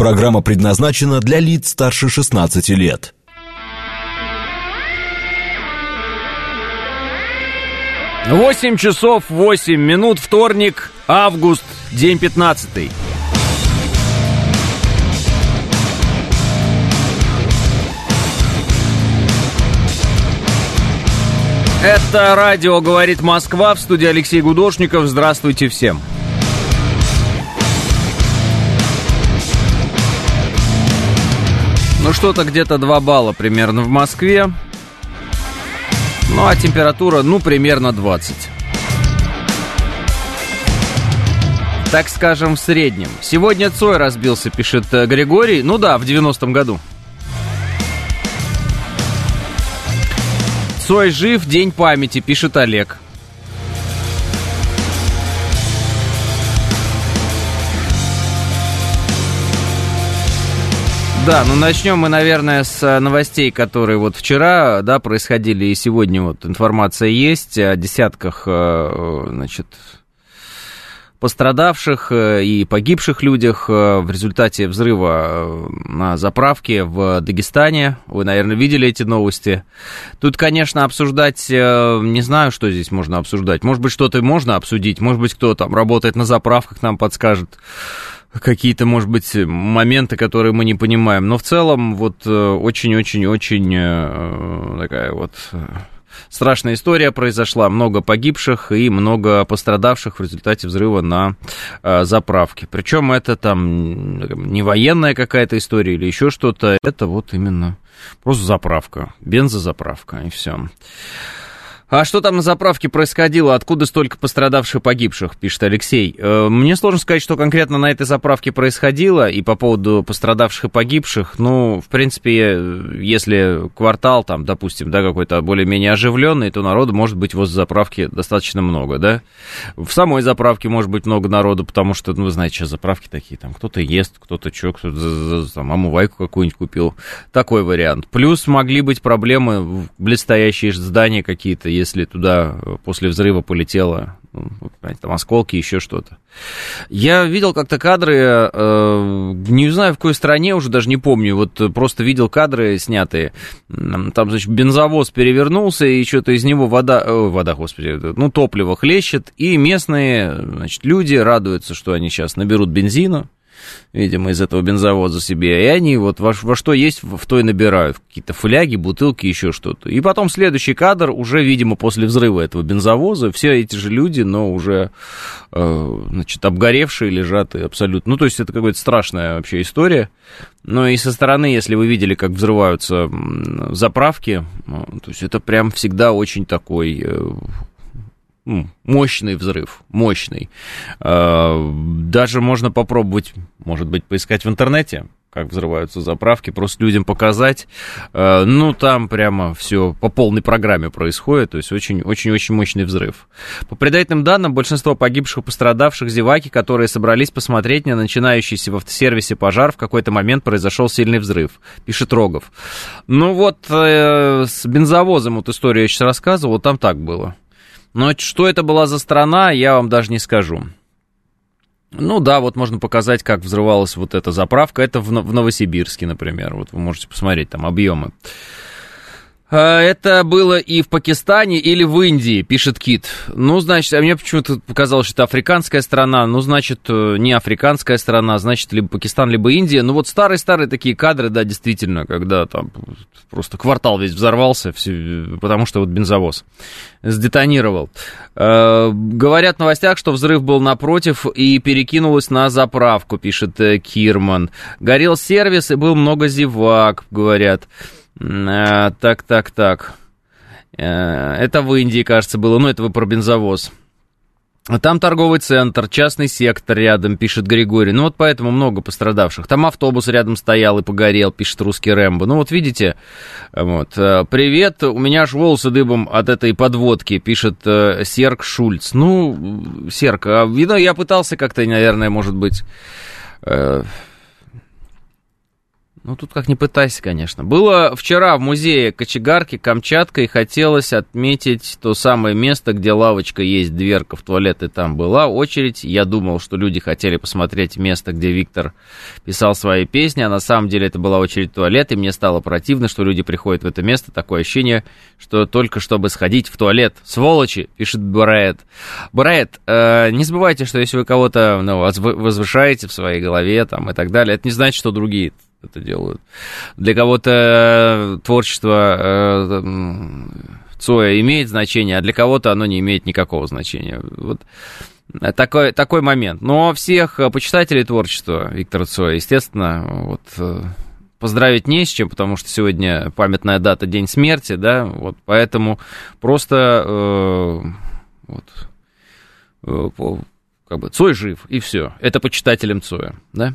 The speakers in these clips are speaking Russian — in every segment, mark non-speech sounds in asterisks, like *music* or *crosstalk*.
Программа предназначена для лиц старше 16 лет. Восемь часов восемь минут, вторник, август, день пятнадцатый. Это радио «Говорит Москва» в студии Алексей Гудошников. Здравствуйте всем. Ну что-то где-то 2 балла примерно в Москве. Ну а температура, ну, примерно 20. Так скажем, в среднем. Сегодня Цой разбился, пишет э, Григорий. Ну да, в 90-м году. Цой жив, день памяти, пишет Олег. Да, ну начнем мы, наверное, с э, новостей, которые вот вчера, да, происходили, и сегодня вот информация есть о десятках, э, значит, пострадавших э, и погибших людях э, в результате взрыва э, на заправке в Дагестане. Вы, наверное, видели эти новости. Тут, конечно, обсуждать, не знаю, что здесь можно обсуждать. Может быть, что-то можно обсудить, может быть, кто там работает на заправках, нам подскажет какие-то, может быть, моменты, которые мы не понимаем. Но в целом, вот очень-очень-очень такая вот страшная история произошла, много погибших и много пострадавших в результате взрыва на э, заправке. Причем это там не военная какая-то история или еще что-то, это вот именно просто заправка, бензозаправка и все. А что там на заправке происходило? Откуда столько пострадавших и погибших, пишет Алексей. Э, мне сложно сказать, что конкретно на этой заправке происходило, и по поводу пострадавших и погибших, ну, в принципе, если квартал там, допустим, да, какой-то более-менее оживленный, то народу может быть возле заправки достаточно много, да. В самой заправке может быть много народу, потому что, ну, вы знаете, сейчас заправки такие, там, кто-то ест, кто-то что, кто-то там омывайку какую-нибудь купил. Такой вариант. Плюс могли быть проблемы, блестящие здания какие-то, если туда э, после взрыва полетело, ну, там осколки, еще что-то. Я видел как-то кадры, э, не знаю в какой стране, уже даже не помню, вот просто видел кадры снятые. Там, значит, бензовоз перевернулся, и что-то из него вода, э, вода, господи, ну, топливо хлещет, и местные, значит, люди радуются, что они сейчас наберут бензина, видимо, из этого бензовоза себе, и они вот во, во что есть, в то и набирают. Какие-то фляги, бутылки, еще что-то. И потом следующий кадр, уже, видимо, после взрыва этого бензовоза, все эти же люди, но уже, э, значит, обгоревшие лежат и абсолютно... Ну, то есть это какая-то страшная вообще история. Но и со стороны, если вы видели, как взрываются заправки, ну, то есть это прям всегда очень такой э, мощный взрыв, мощный. А, даже можно попробовать, может быть, поискать в интернете, как взрываются заправки, просто людям показать. А, ну, там прямо все по полной программе происходит, то есть очень-очень-очень мощный взрыв. По предварительным данным, большинство погибших и пострадавших зеваки, которые собрались посмотреть на начинающийся в автосервисе пожар, в какой-то момент произошел сильный взрыв, пишет Рогов. Ну вот, э, с бензовозом вот историю я сейчас рассказывал, там так было. Но что это была за страна, я вам даже не скажу. Ну да, вот можно показать, как взрывалась вот эта заправка. Это в Новосибирске, например. Вот вы можете посмотреть там объемы. А, это было и в Пакистане или в Индии, пишет Кит. Ну, значит, а мне почему-то показалось, что это африканская страна. Ну, значит, э, не африканская страна, значит, либо Пакистан, либо Индия. Ну, вот старые-старые такие кадры, да, действительно, когда там просто квартал весь взорвался, все, потому что вот бензовоз сдетонировал. Э, говорят в новостях, что взрыв был напротив и перекинулось на заправку, пишет э, Кирман. Горел сервис и был много зевак, говорят. А, так, так, так. А, это в Индии, кажется, было. Ну, это вы про бензовоз. Там торговый центр, частный сектор рядом, пишет Григорий. Ну вот поэтому много пострадавших. Там автобус рядом стоял и погорел, пишет русский Рэмбо. Ну вот видите, вот. Э, привет, у меня аж волосы дыбом от этой подводки, пишет э, Серк Шульц. Ну, Серк, а, видно, я пытался как-то, наверное, может быть... Э, Ну, тут как ни пытайся, конечно. Было вчера в музее кочегарки Камчатка, и хотелось отметить то самое место, где лавочка есть, дверка в туалет, и там была очередь. Я думал, что люди хотели посмотреть место, где Виктор писал свои песни, а на самом деле это была очередь в туалет, и мне стало противно, что люди приходят в это место. Такое ощущение, что только чтобы сходить в туалет. Сволочи, пишет Бараэт. Бараэт, э, не забывайте, что если вы кого-то ну, возвышаете в своей голове там, и так далее, это не значит, что другие это делают. Для кого-то э, творчество э, Цоя имеет значение, а для кого-то оно не имеет никакого значения. Вот такой, такой момент. Но всех почитателей творчества Виктора Цоя, естественно, вот, поздравить не с чем, потому что сегодня памятная дата, день смерти, да, вот, поэтому просто э, вот, как бы Цой жив, и все. Это почитателям Цоя. Да?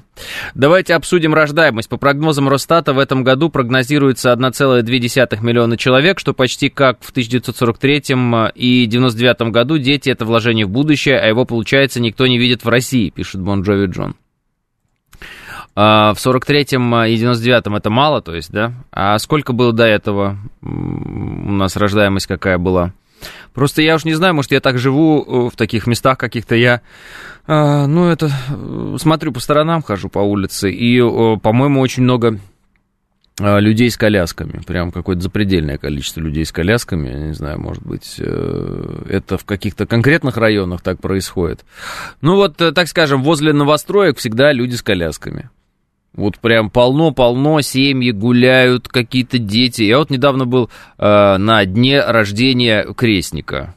Давайте обсудим рождаемость. По прогнозам Росстата, в этом году прогнозируется 1,2 миллиона человек, что почти как в 1943 и 99 году. Дети — это вложение в будущее, а его, получается, никто не видит в России, пишет Бон Джови Джон. А в 43-м и 99-м это мало, то есть, да? А сколько было до этого? У нас рождаемость какая была? Просто я уж не знаю, может, я так живу э, в таких местах каких-то, я, э, ну, это, э, смотрю по сторонам, хожу по улице, и, по-моему, очень много людей с колясками, прям какое-то запредельное количество людей с колясками, я не знаю, может быть, это в каких-то конкретных районах так происходит. Ну вот, так скажем, возле новостроек всегда люди с колясками. Вот прям полно-полно, семьи гуляют, какие-то дети. Я вот недавно был э, на дне рождения крестника.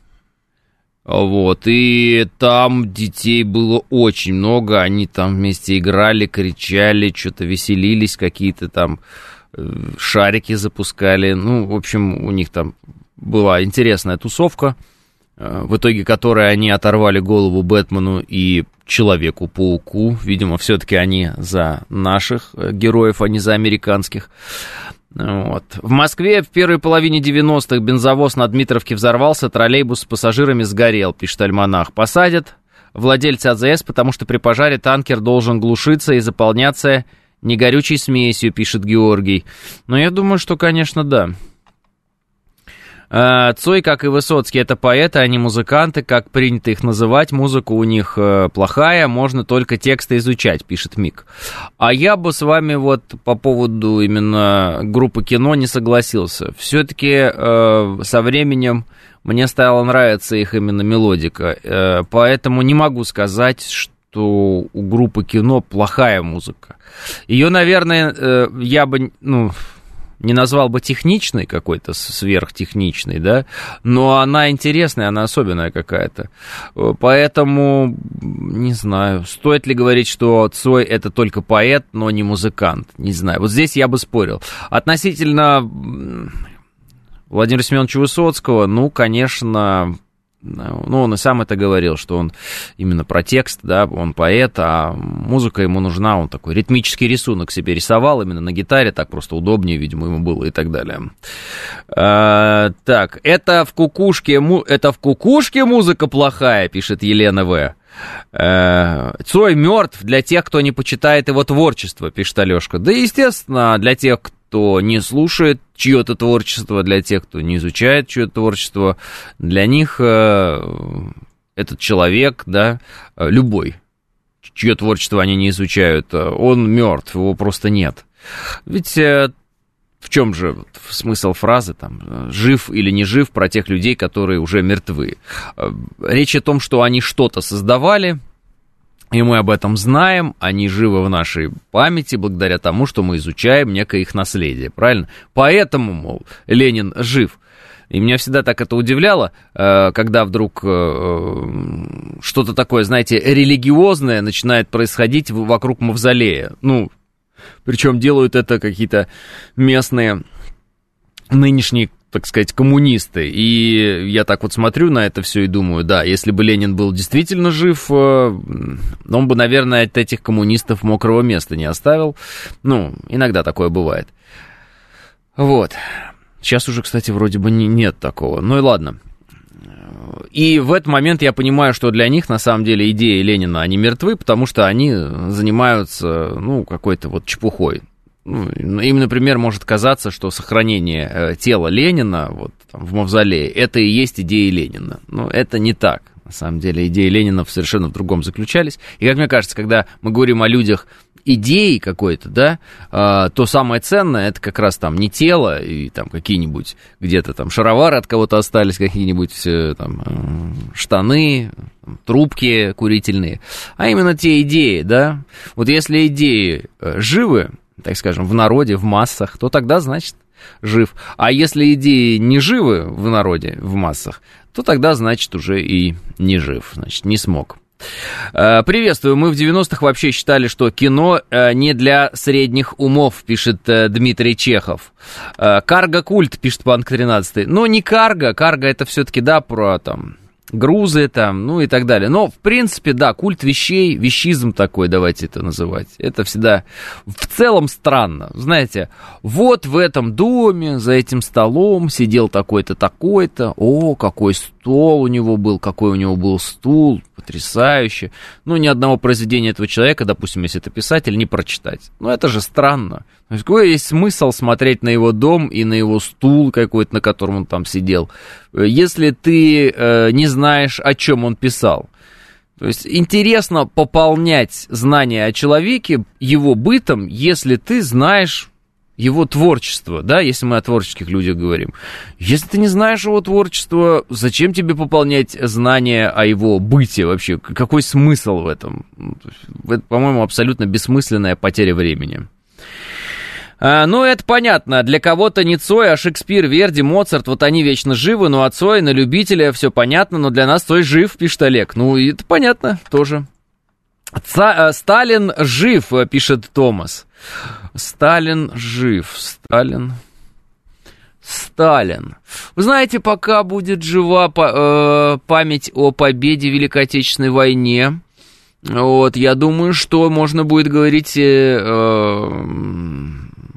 Вот, и там детей было очень много, они там вместе играли, кричали, что-то веселились, какие-то там э, шарики запускали. Ну, в общем, у них там была интересная тусовка, э, в итоге которой они оторвали голову Бэтмену и Человеку-пауку. Видимо, все-таки они за наших э, героев, а не за американских. Вот. В Москве в первой половине 90-х бензовоз на Дмитровке взорвался, троллейбус с пассажирами сгорел, пишет Альманах. Посадят владельца АЗС, потому что при пожаре танкер должен глушиться и заполняться негорючей смесью, пишет Георгий. Но я думаю, что, конечно, да. Э, Цой, как и Высоцкий, это поэты, они музыканты, как принято их называть. Музыка у них э, плохая, можно только тексты изучать, пишет Мик. А я бы с вами вот по поводу именно группы кино не согласился. Все-таки э, со временем мне стало нравиться их именно мелодика, э, поэтому не могу сказать, что у группы кино плохая музыка. Ее, наверное, э, я бы, ну, не назвал бы техничной какой-то, сверхтехничной, да, но она интересная, она особенная какая-то. Поэтому, не знаю, стоит ли говорить, что Цой это только поэт, но не музыкант, не знаю. Вот здесь я бы спорил. Относительно Владимира Семеновича Высоцкого, ну, конечно, ну, он и сам это говорил, что он именно про текст, да, он поэт, а музыка ему нужна, он такой ритмический рисунок себе рисовал именно на гитаре, так просто удобнее, видимо, ему было и так далее. А, так, это в кукушке, это в кукушке музыка плохая, пишет Елена В. Э, Цой мертв для тех, кто не почитает его творчество, пишет Алешка. Да, естественно, для тех, кто не слушает чье-то творчество, для тех, кто не изучает чье-то творчество, для них э, этот человек, да, э, любой, чье творчество они не изучают, э, он мертв, его просто нет. Ведь э, в чем же смысл фразы, там, жив или не жив, про тех людей, которые уже мертвы? Э, речь о том, что они что-то создавали, и мы об этом знаем, они живы в нашей памяти благодаря тому, что мы изучаем некое их наследие, правильно? Поэтому, мол, Ленин жив. И меня всегда так это удивляло, э, когда вдруг э, что-то такое, знаете, религиозное начинает происходить вокруг мавзолея. Ну, причем делают это какие-то местные нынешние так сказать, коммунисты. И я так вот смотрю на это все и думаю, да, если бы Ленин был действительно жив, э, он бы, наверное, от этих коммунистов мокрого места не оставил. Ну, иногда такое бывает. Вот. Сейчас уже, кстати, вроде бы не, нет такого. Ну и ладно. И в этот момент я понимаю, что для них на самом деле идеи Ленина, они мертвы, потому что они занимаются, ну, какой-то вот чепухой Ну, им, например, может казаться, что сохранение э, тела Ленина вот, там, в мавзолее это и есть идея Ленина. Но это не так. На самом деле идеи Ленина совершенно в другом заключались. И, как мне кажется, когда мы говорим о людях идеи какой-то, да, а, то самое ценное это как раз там не тело и там какие-нибудь где-то там шаровары от кого-то остались, какие-нибудь э, там э, штаны, трубки курительные, а именно те идеи, да. Вот если идеи живы, так скажем, в народе, в массах, то тогда, значит, жив. А если идеи не живы в народе, в массах, то тогда, значит, уже и не жив, значит, не смог. Э, приветствую. Мы в 90-х вообще считали, что кино э, не для средних умов, пишет э, Дмитрий Чехов. Карго-культ, пишет Панк 13. Но не карго. Карго это все-таки, да, про там грузы там, ну и так далее. Но, в принципе, да, культ вещей, вещизм такой, давайте это называть. Это всегда в целом странно. Знаете, вот в этом доме, за этим столом сидел такой-то, такой-то. О, какой стол у него был, какой у него был стул, потрясающе. Ну, ни одного произведения этого человека, допустим, если это писатель, не прочитать. Ну, это же странно. То есть, какой есть смысл смотреть на его дом и на его стул какой-то, на котором он там сидел, если ты э, не знаешь, о чем он писал? То есть интересно пополнять знания о человеке, его бытом, если ты знаешь его творчество, да, если мы о творческих людях говорим. Если ты не знаешь его творчества, зачем тебе пополнять знания о его быте вообще? Какой смысл в этом? Это, по-моему, абсолютно бессмысленная потеря времени. А, ну, это понятно. Для кого-то не Цой, а Шекспир, Верди, Моцарт, вот они вечно живы, ну, а Цой на любителя все понятно, но для нас Цой жив, пишет Олег. Ну, это понятно тоже. Ца- э, Сталин жив, э, пишет Томас. Сталин жив. Сталин. Сталин. Вы знаете, пока будет жива э, память о победе в Великой Отечественной войне, вот, я думаю, что можно будет говорить э,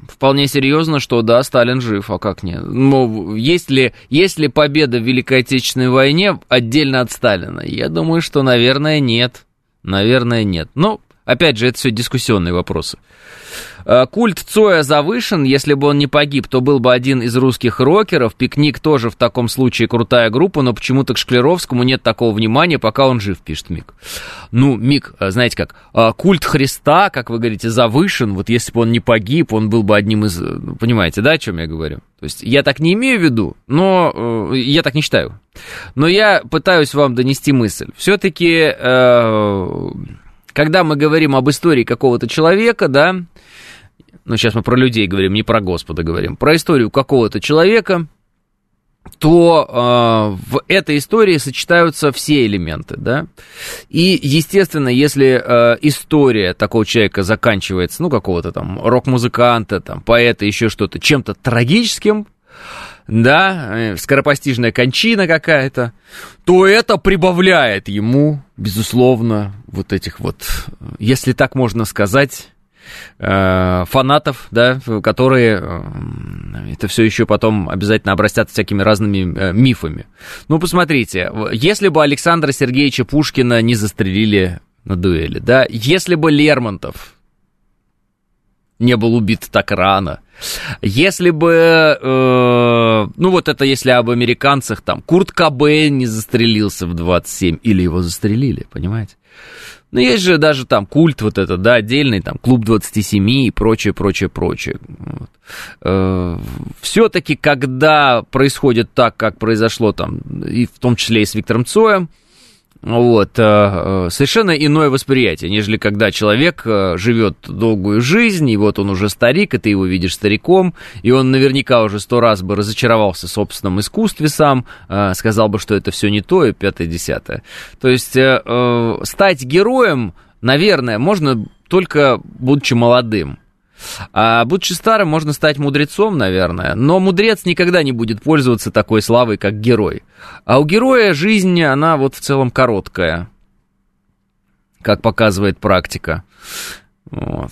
вполне серьезно, что да, Сталин жив, а как нет? Ну, есть ли, есть ли победа в Великой Отечественной войне отдельно от Сталина? Я думаю, что, наверное, нет. Наверное, нет. Но, опять же, это все дискуссионные вопросы. Э, культ Цоя завышен, если бы он не погиб, то был бы один из русских рокеров. Пикник тоже в таком случае крутая группа, но почему-то к Шклеровскому нет такого внимания, пока он жив, пишет Мик. Ну, Мик, э, знаете как, э, культ Христа, как вы говорите, завышен. Вот если бы он не погиб, он был бы одним из... Ну, понимаете, да, о чем я говорю? То есть я так не имею в виду, но я так не считаю. Но я пытаюсь вам донести мысль. Все-таки, когда мы говорим об истории какого-то человека, да, ну сейчас мы про людей говорим, не про Господа говорим, про историю какого-то человека, то э, в этой истории сочетаются все элементы, да. И, естественно, если э, история такого человека заканчивается, ну, какого-то там рок-музыканта, там, поэта, еще что-то, чем-то трагическим, да, э, скоропостижная кончина какая-то, то это прибавляет ему, безусловно, вот этих вот, если так можно сказать, Э, фанатов, да, которые э, это все еще потом обязательно обрастят всякими разными э, мифами. Ну, посмотрите, если бы Александра Сергеевича Пушкина не застрелили на дуэли, да, если бы Лермонтов не был убит так рано, если бы, э, ну вот это если об американцах, там, Курт Кобейн не застрелился в 27, или его застрелили, понимаете? Ну, есть же даже там культ вот этот, да, отдельный, там, клуб 27 и прочее, прочее, прочее. Вот. Э, Все-таки, когда происходит так, как произошло там, и в том числе и с Виктором Цоем, вот, э, э, совершенно иное восприятие, нежели когда человек э, живет долгую жизнь, и вот он уже старик, и ты его видишь стариком, и он наверняка уже сто раз бы разочаровался в собственном искусстве сам, сказал бы, что это все не то, и пятое-десятое. То есть стать героем, наверное, можно только будучи молодым. А будучи старым, можно стать мудрецом, наверное, но мудрец никогда не будет пользоваться такой славой, как герой. А у героя жизнь, она вот в целом короткая, как показывает практика. Вот.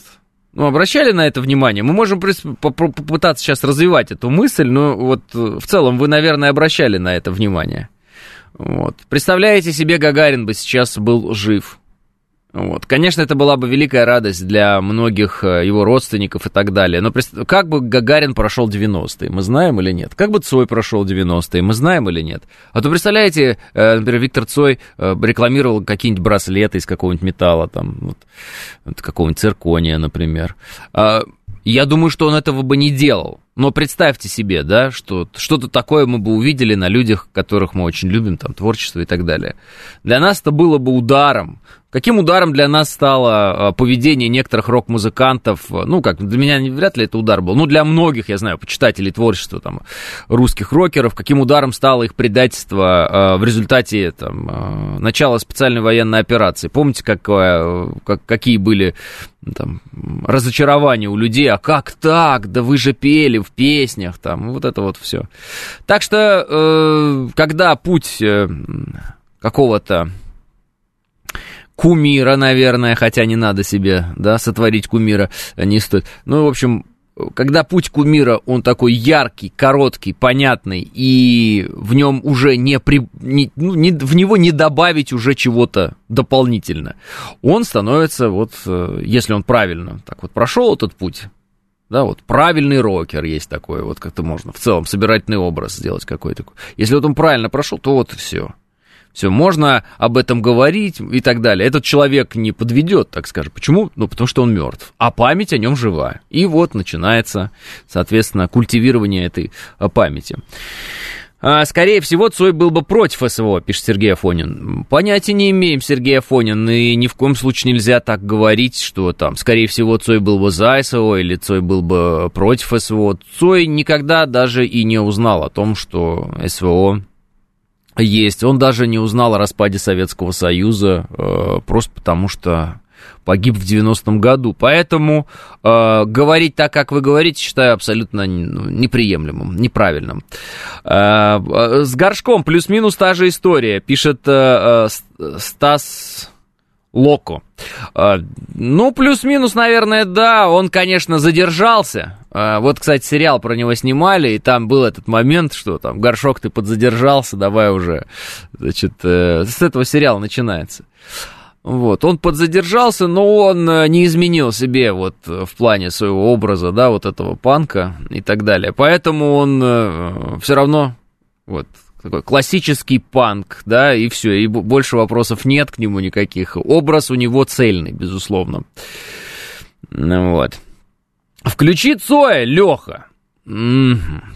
Ну, обращали на это внимание? Мы можем попытаться сейчас развивать эту мысль, но вот в целом вы, наверное, обращали на это внимание. Вот. Представляете себе, Гагарин бы сейчас был жив. Вот. Конечно, это была бы великая радость для многих э, его родственников и так далее. Но как бы Гагарин прошел 90-е, мы знаем или нет? Как бы Цой прошел 90-е, мы знаем или нет? А то, представляете, э, например, Виктор Цой э, рекламировал какие-нибудь браслеты из какого-нибудь металла, там, вот, какого-нибудь циркония, например. А, я думаю, что он этого бы не делал. Но представьте себе, да, что что-то такое мы бы увидели на людях, которых мы очень любим, там, творчество и так далее. Для нас это было бы ударом. Каким ударом для нас стало а, поведение некоторых рок-музыкантов? Ну, как, для меня вряд ли это удар был. Ну, для многих, я знаю, почитателей творчества там, русских рокеров, каким ударом стало их предательство э, в результате там, э, начала специальной военной операции. Помните, какое, как, какие были там, разочарования у людей? А как так? Да вы же пели песнях, там, вот это вот все. Так что, э, когда путь э, какого-то кумира, наверное, хотя не надо себе, да, сотворить кумира не стоит. Ну, в общем, когда путь кумира, он такой яркий, короткий, понятный, и в нем уже не, при, не, ну, не в него не добавить уже чего-то дополнительно, он становится, вот, э, если он правильно так вот прошел этот путь, да, вот правильный рокер есть такой, вот как-то можно в целом собирательный образ сделать какой-то. Если вот он правильно прошел, то вот все. Все, можно об этом говорить и так далее. Этот человек не подведет, так скажем. Почему? Ну, потому что он мертв. А память о нем жива. И вот начинается, соответственно, культивирование этой а, памяти. А, скорее всего, Цой был бы против СВО, пишет Сергей Афонин. Понятия не имеем, Сергей Афонин, и ни в коем случае нельзя так говорить, что там, скорее всего, Цой был бы за СВО или Цой был бы против СВО. Цой никогда даже и не узнал о том, что СВО есть. Он даже не узнал о распаде Советского Союза, э, просто потому что погиб в 90-м году. Поэтому э, говорить так, как вы говорите, считаю абсолютно ну, неприемлемым, неправильным. Э, э, с горшком плюс-минус та же история, пишет э, э, Стас Локо. Э, ну, плюс-минус, наверное, да, он, конечно, задержался, а, вот, кстати, сериал про него снимали, и там был этот момент, что там, горшок, ты подзадержался, давай уже, значит, э, с этого сериала начинается. Вот, он подзадержался, но он э, не изменил себе вот в плане своего образа, да, вот этого панка и так далее. Поэтому он э, все равно вот такой классический панк, да, и все, и больше вопросов нет к нему никаких. Образ у него цельный, безусловно. Ну вот. Включи Цоя, Леха.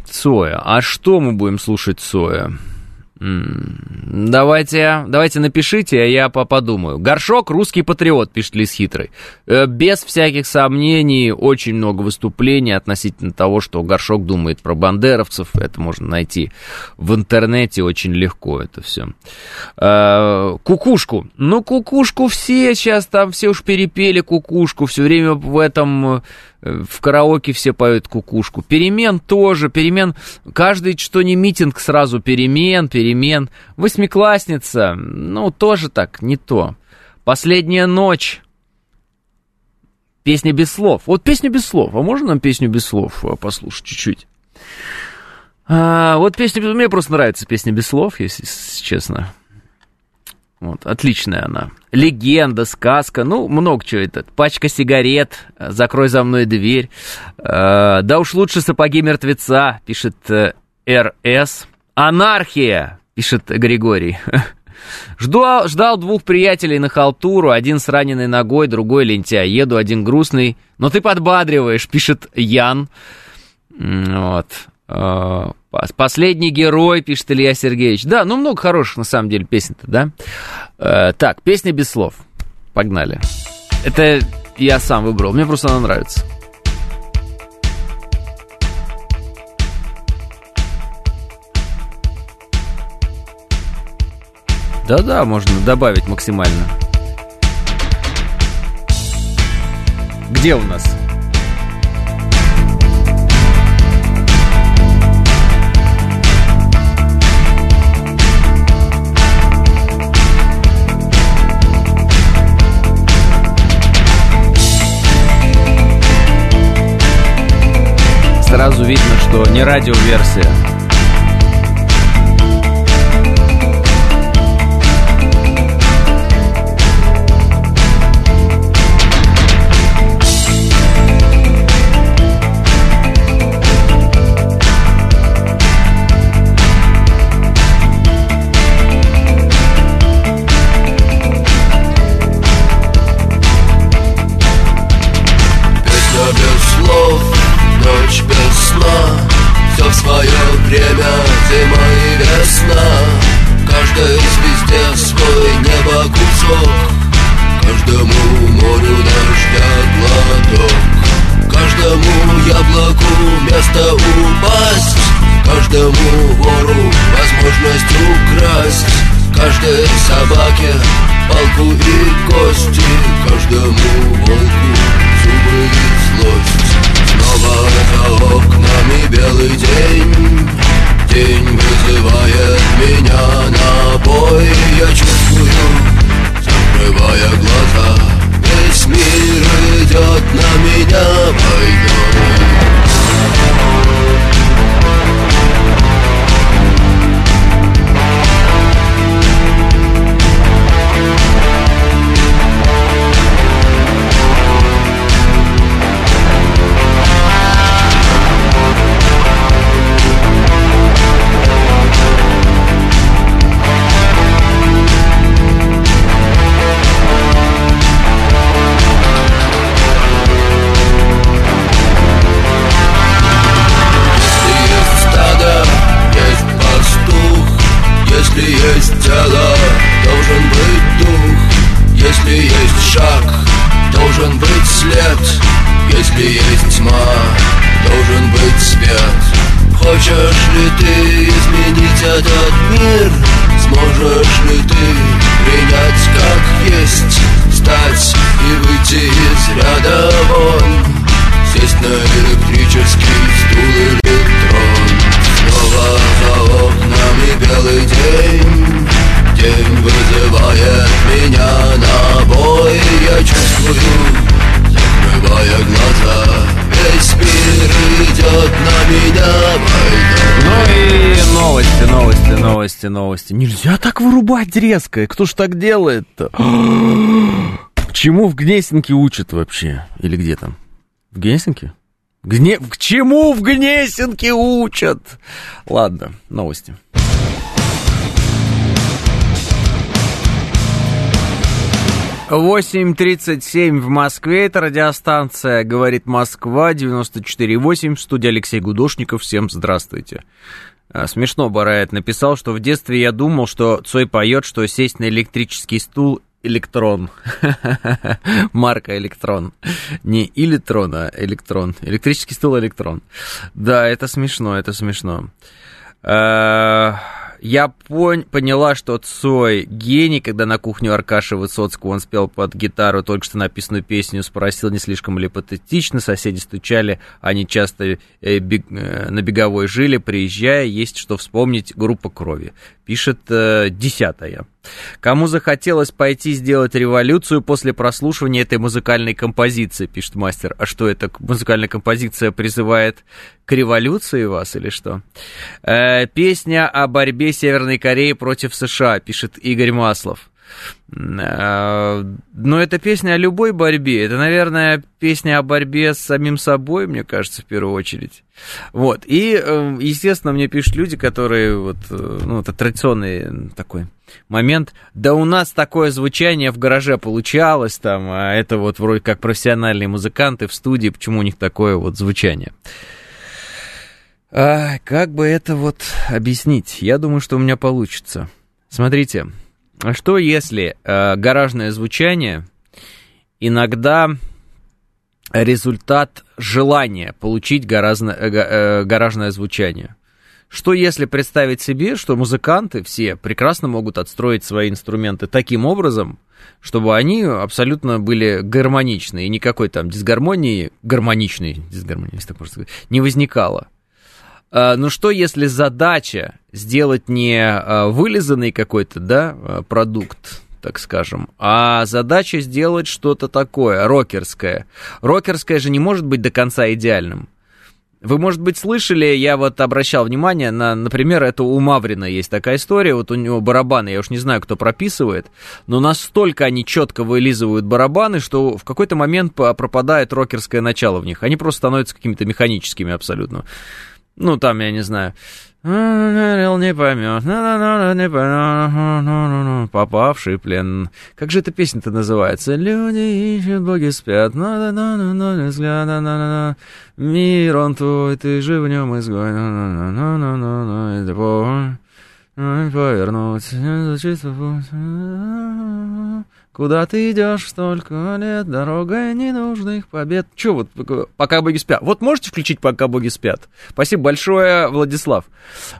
Цоя. А что мы будем слушать Цоя? Давайте, давайте напишите, а я подумаю. Горшок русский патриот, пишет Лис Хитрый. Э, без всяких сомнений, очень много выступлений относительно того, что Горшок думает про бандеровцев. Это можно найти в интернете очень легко, это все. Э, кукушку. Ну, кукушку все сейчас там, все уж перепели кукушку. Все время в этом в караоке все поют кукушку. Перемен тоже, перемен, каждый что не митинг сразу перемен, перемен. Восьмиклассница, ну, тоже так, не то. Последняя ночь. Песня без слов. Вот песня без слов. А можно нам песню без слов а, послушать чуть-чуть? А, вот песня, мне просто нравится песня без слов, если честно. Вот, отличная она. Легенда, сказка, ну, много чего это. Пачка сигарет, закрой за мной дверь. Э, да уж лучше сапоги мертвеца, пишет э, РС. Анархия, пишет Григорий. *laughs* Жду, ждал двух приятелей на халтуру, один с раненой ногой, другой лентяй. Еду один грустный, но ты подбадриваешь, пишет Ян. Вот. Последний герой, пишет Илья Сергеевич. Да, ну много хороших на самом деле песен-то, да? Э, так, песня без слов. Погнали. Это я сам выбрал, мне просто она нравится. Да-да, можно добавить максимально. Где у нас? Сразу видно, что не радиоверсия. Украсть Каждой собаке палку и кости Каждому волку новости, новости. Нельзя так вырубать резко. Кто ж так делает-то? Чему в Гнесинке учат вообще? Или где там? В Гнесинке? Гне... К чему в Гнесинке учат? Ладно, новости. Восемь тридцать семь в Москве. Это радиостанция «Говорит Москва», 94,8. В студии Алексей Гудошников. Всем здравствуйте. А, смешно Барает написал, что в детстве я думал, что Цой поет, что сесть на электрический стул электрон. *laughs* Марка электрон. Не электрон, а электрон. Электрический стул электрон. Да, это смешно, это смешно. Я пон- поняла, что Цой гений, когда на кухню Аркаша Высоцкого он спел под гитару только что написанную песню, спросил, не слишком ли патетично, соседи стучали, они часто э, бег- э, на беговой жили, приезжая, есть что вспомнить, группа крови. Пишет э, десятая. Кому захотелось пойти сделать революцию после прослушивания этой музыкальной композиции, пишет мастер. А что это, музыкальная композиция призывает к революции вас или что? Э, песня о борьбе Северной Кореи против США, пишет Игорь Маслов. Э, но это песня о любой борьбе. Это, наверное, песня о борьбе с самим собой, мне кажется, в первую очередь. Вот. И, э, естественно, мне пишут люди, которые вот, э, ну, это традиционный такой момент. Да у нас такое звучание в гараже получалось, там, а это вот вроде как профессиональные музыканты в студии, почему у них такое вот звучание? А, как бы это вот объяснить? Я думаю, что у меня получится. Смотрите, а что если э, гаражное звучание иногда результат желания получить гаражно, э, э, гаражное звучание? Что если представить себе, что музыканты все прекрасно могут отстроить свои инструменты таким образом, чтобы они абсолютно были гармоничны, и никакой там дисгармонии, гармоничной дисгармонии, если так можно сказать, не возникало. А, ну что, если задача сделать не а, вылизанный какой-то, да, а, продукт, так скажем, а задача сделать что-то такое, рокерское. Рокерское же не может быть до конца идеальным. Вы, может быть, слышали, я вот обращал внимание на, например, это у Маврина есть такая история, вот у него барабаны, я уж не знаю, кто прописывает, но настолько они четко вылизывают барабаны, что в какой-то момент пропадает рокерское начало в них, они просто становятся какими-то механическими абсолютно ну, там, я не знаю, не поймет, попавший плен. Как же эта песня-то называется? Люди ищут, боги спят, мир он твой, ты же в нем изгой, повернуть, Куда ты идешь столько лет, дорогой ненужных побед. Че вот, пока боги спят? Вот можете включить «Пока боги спят»? Спасибо большое, Владислав.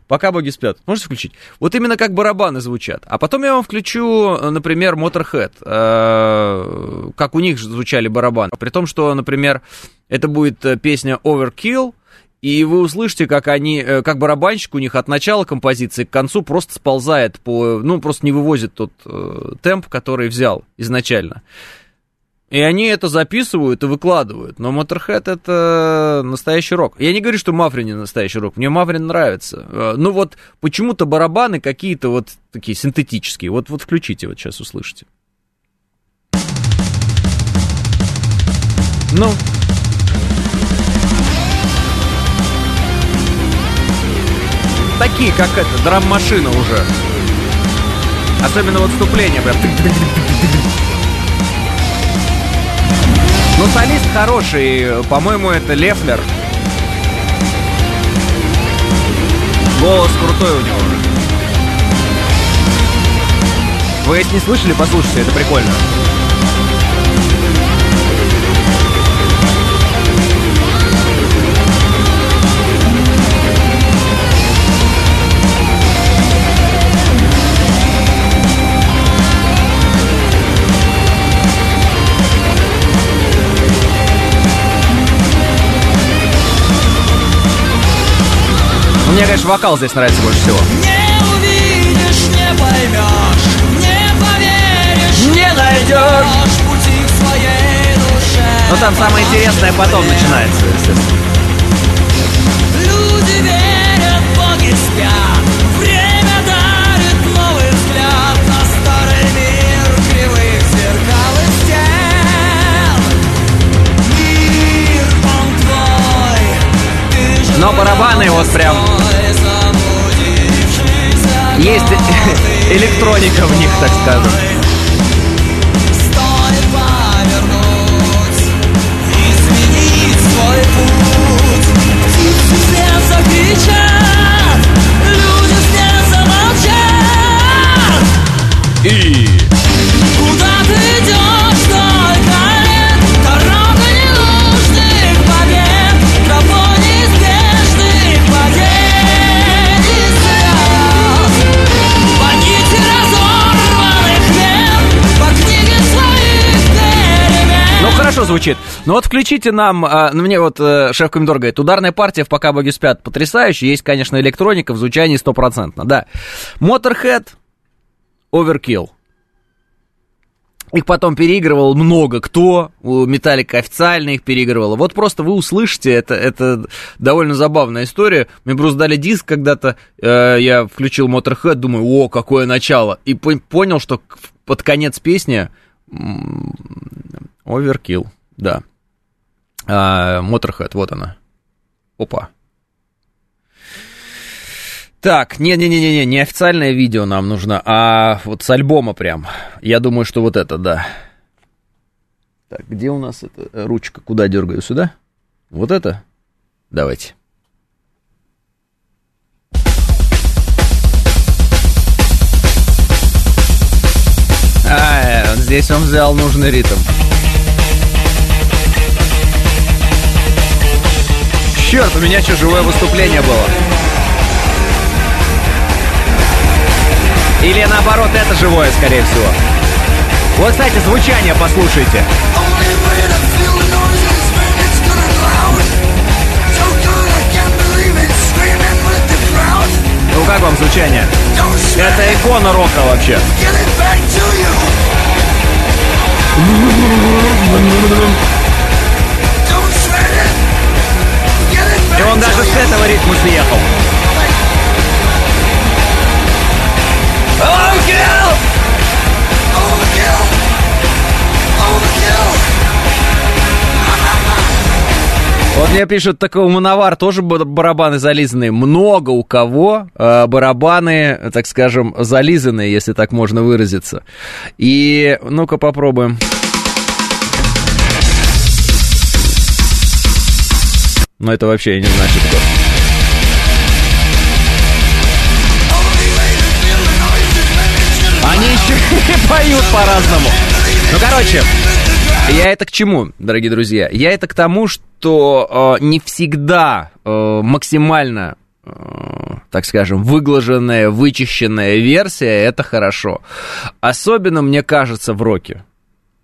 «Пока боги спят». Можете включить? Вот именно как барабаны звучат. А потом я вам включу, например, Motorhead. Э, как у них звучали барабаны. При том, что, например, это будет песня «Overkill», и вы услышите, как они, э, как барабанщик у них от начала композиции к концу просто сползает по, ну, просто не вывозит тот э, темп, который взял изначально. И они это записывают и выкладывают. Но Motorhead это настоящий рок. Я не говорю, что Мафрин не настоящий рок. Мне Мафрин нравится. Э, ну вот почему-то барабаны какие-то вот такие синтетические. Вот, вот включите, вот сейчас услышите. Ну, такие, как это, драм-машина уже. Особенно вот вступление прям. Ну, солист хороший, по-моему, это Лефлер. Голос крутой у него. Вы это не слышали? Послушайте, это прикольно. Мне, конечно, вокал здесь нравится больше всего. Не увидишь, не поймешь, не поверишь, не найдешь пути к своей душе. Но там самое интересное потом начинается, естественно. Люди верят, боги спят, Но барабаны вот прям есть *laughs* электроника в них, так скажем. Звучит. Ну вот включите нам, а, ну мне вот э, шеф Комендор говорит, ударная партия в «Пока боги спят» потрясающая, есть, конечно, электроника в звучании стопроцентно, да. Motorhead, Overkill. Их потом переигрывал много кто, у Металлика официально их переигрывала. Вот просто вы услышите, это, это довольно забавная история. Мне просто дали диск когда-то, э, я включил Motorhead, думаю, о, какое начало. И по- понял, что под конец песни Overkill, да. А, вот она. Опа. Так, не-не-не-не, не официальное видео нам нужно, а вот с альбома прям. Я думаю, что вот это, да. Так, где у нас эта э, ручка? Куда дергаю? Сюда? Вот это? Давайте. А, вот здесь он взял нужный ритм. Черт, у меня что, живое выступление было? Или наоборот, это живое, скорее всего. Вот, кстати, звучание послушайте. Ну как вам звучание? Это икона рока вообще. Он даже с этого ритма съехал. Overkill! Overkill, overkill. Вот Мне пишут, такой мановар тоже ба- барабаны зализанные. Много у кого э, барабаны, так скажем, зализанные, если так можно выразиться. И ну-ка попробуем. Но это вообще не знаю, что. Они еще *laughs* и поют по-разному. Ну, короче, я это к чему, дорогие друзья? Я это к тому, что э, не всегда э, максимально, э, так скажем, выглаженная, вычищенная версия это хорошо. Особенно, мне кажется, в роке.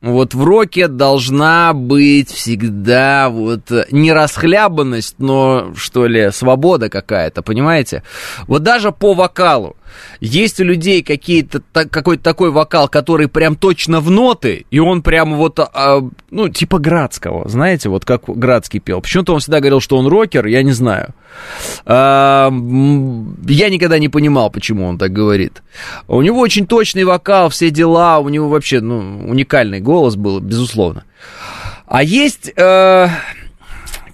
Вот в роке должна быть всегда вот э, не расхлябанность, но, что ли, свобода какая-то, понимаете? Вот даже по вокалу. Есть у людей какие-то, так- какой-то такой вокал, который прям точно в ноты, и он прям вот, а, ну, типа Градского, знаете, вот как Градский пел. Почему-то он всегда говорил, что он рокер, я не знаю. А, я никогда не понимал, почему он так говорит. У него очень точный вокал, все дела, у него вообще, ну, уникальный голос был, безусловно. А есть э,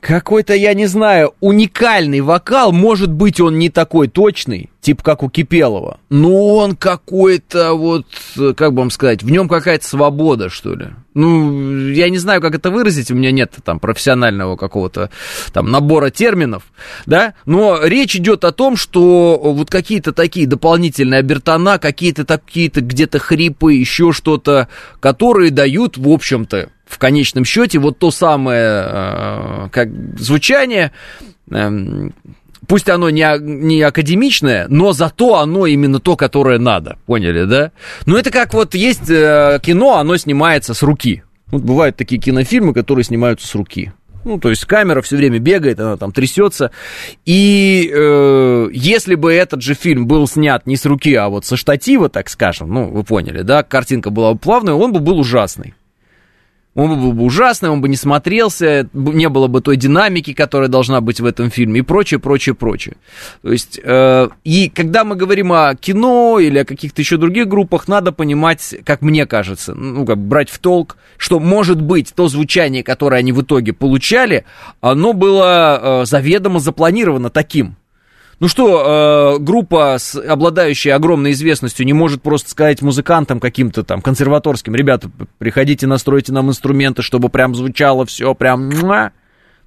какой-то, я не знаю, уникальный вокал, может быть, он не такой точный, типа как у Кипелова, но он какой-то вот, как бы вам сказать, в нем какая-то свобода, что ли. Ну, я не знаю, как это выразить, у меня нет там профессионального какого-то там набора терминов, да, но речь идет о том, что вот какие-то такие дополнительные обертона, какие-то такие-то где-то хрипы, еще что-то, которые дают, в общем-то, в конечном счете вот то самое э, как звучание, эм, пусть оно не, не академичное, но зато оно именно то, которое надо. Поняли, да? Ну, это как вот есть э, кино, оно снимается с руки. Вот бывают такие кинофильмы, которые снимаются с руки. Ну, то есть камера все время бегает, она там трясется. И э, если бы этот же фильм был снят не с руки, а вот со штатива, так скажем, ну, вы поняли, да, картинка была бы плавная, он бы был ужасный. Он бы был бы ужасный, он бы не смотрелся, не было бы той динамики, которая должна быть в этом фильме и прочее, прочее, прочее. То есть, э, и когда мы говорим о кино или о каких-то еще других группах, надо понимать, как мне кажется, ну, как брать в толк, что, может быть, то звучание, которое они в итоге получали, оно было э, заведомо запланировано таким. Ну что, э, группа, с, обладающая огромной известностью, не может просто сказать музыкантам каким-то там консерваторским, ребята, приходите, настройте нам инструменты, чтобы прям звучало все прям... муа».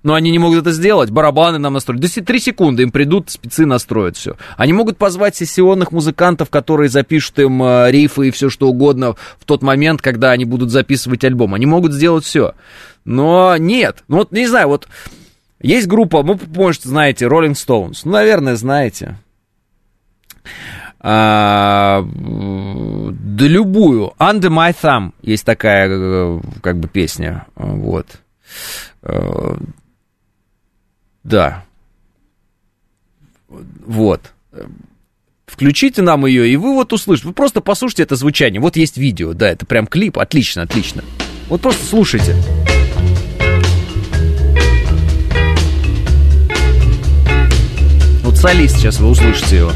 Но они не могут это сделать, барабаны нам настроить. До три секунды им придут, спецы настроят все. Они могут позвать сессионных музыкантов, которые запишут им э, рифы и все что угодно в тот момент, когда они будут записывать альбом. Они могут сделать все. Но нет. Ну вот, не знаю, вот есть группа, ну, может, знаете, Rolling Stones. Ну, наверное, знаете. А, да любую. Under My Thumb есть такая, э, как бы, песня. Вот. Э, Да. Вот. Включите нам ее, и вы вот услышите. Вы просто послушайте это звучание. Вот есть видео, да, это прям клип. Отлично, отлично. Вот просто слушайте. Вот солист сейчас вы услышите его.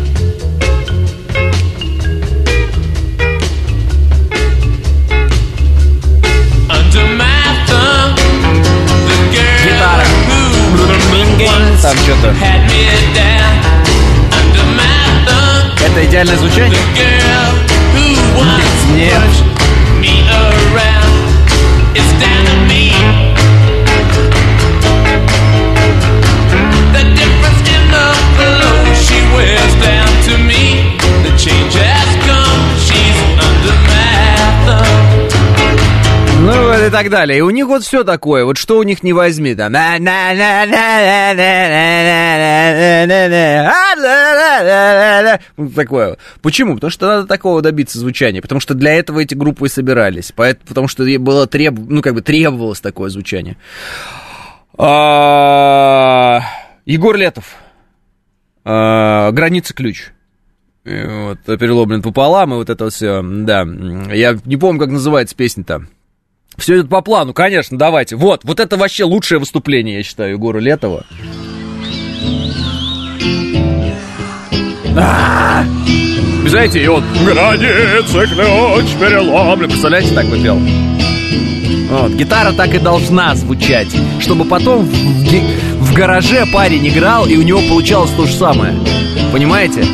Гитара. Там что-то. Это идеальное звучание? Нет. И так далее. И у них вот все такое. Вот что у них не возьми. Вот Такое. Почему? Потому что надо такого добиться звучания. Потому что для этого эти группы и собирались. Поэт- Потому что было треб... ну, как бы требовалось такое звучание. А, Егор Летов. А, Граница ключ. Вот, переломлен пополам, и вот это все, да. Я не помню, как называется песня-то. Все идет по плану, конечно, давайте. Вот, вот это вообще лучшее выступление, я считаю, Егора Летова. А! Знаете, и он границы ключ переломлен. Представляете, так бы пел? Вот, гитара так и должна звучать, чтобы потом в, в гараже парень играл, и у него получалось то же самое. Понимаете?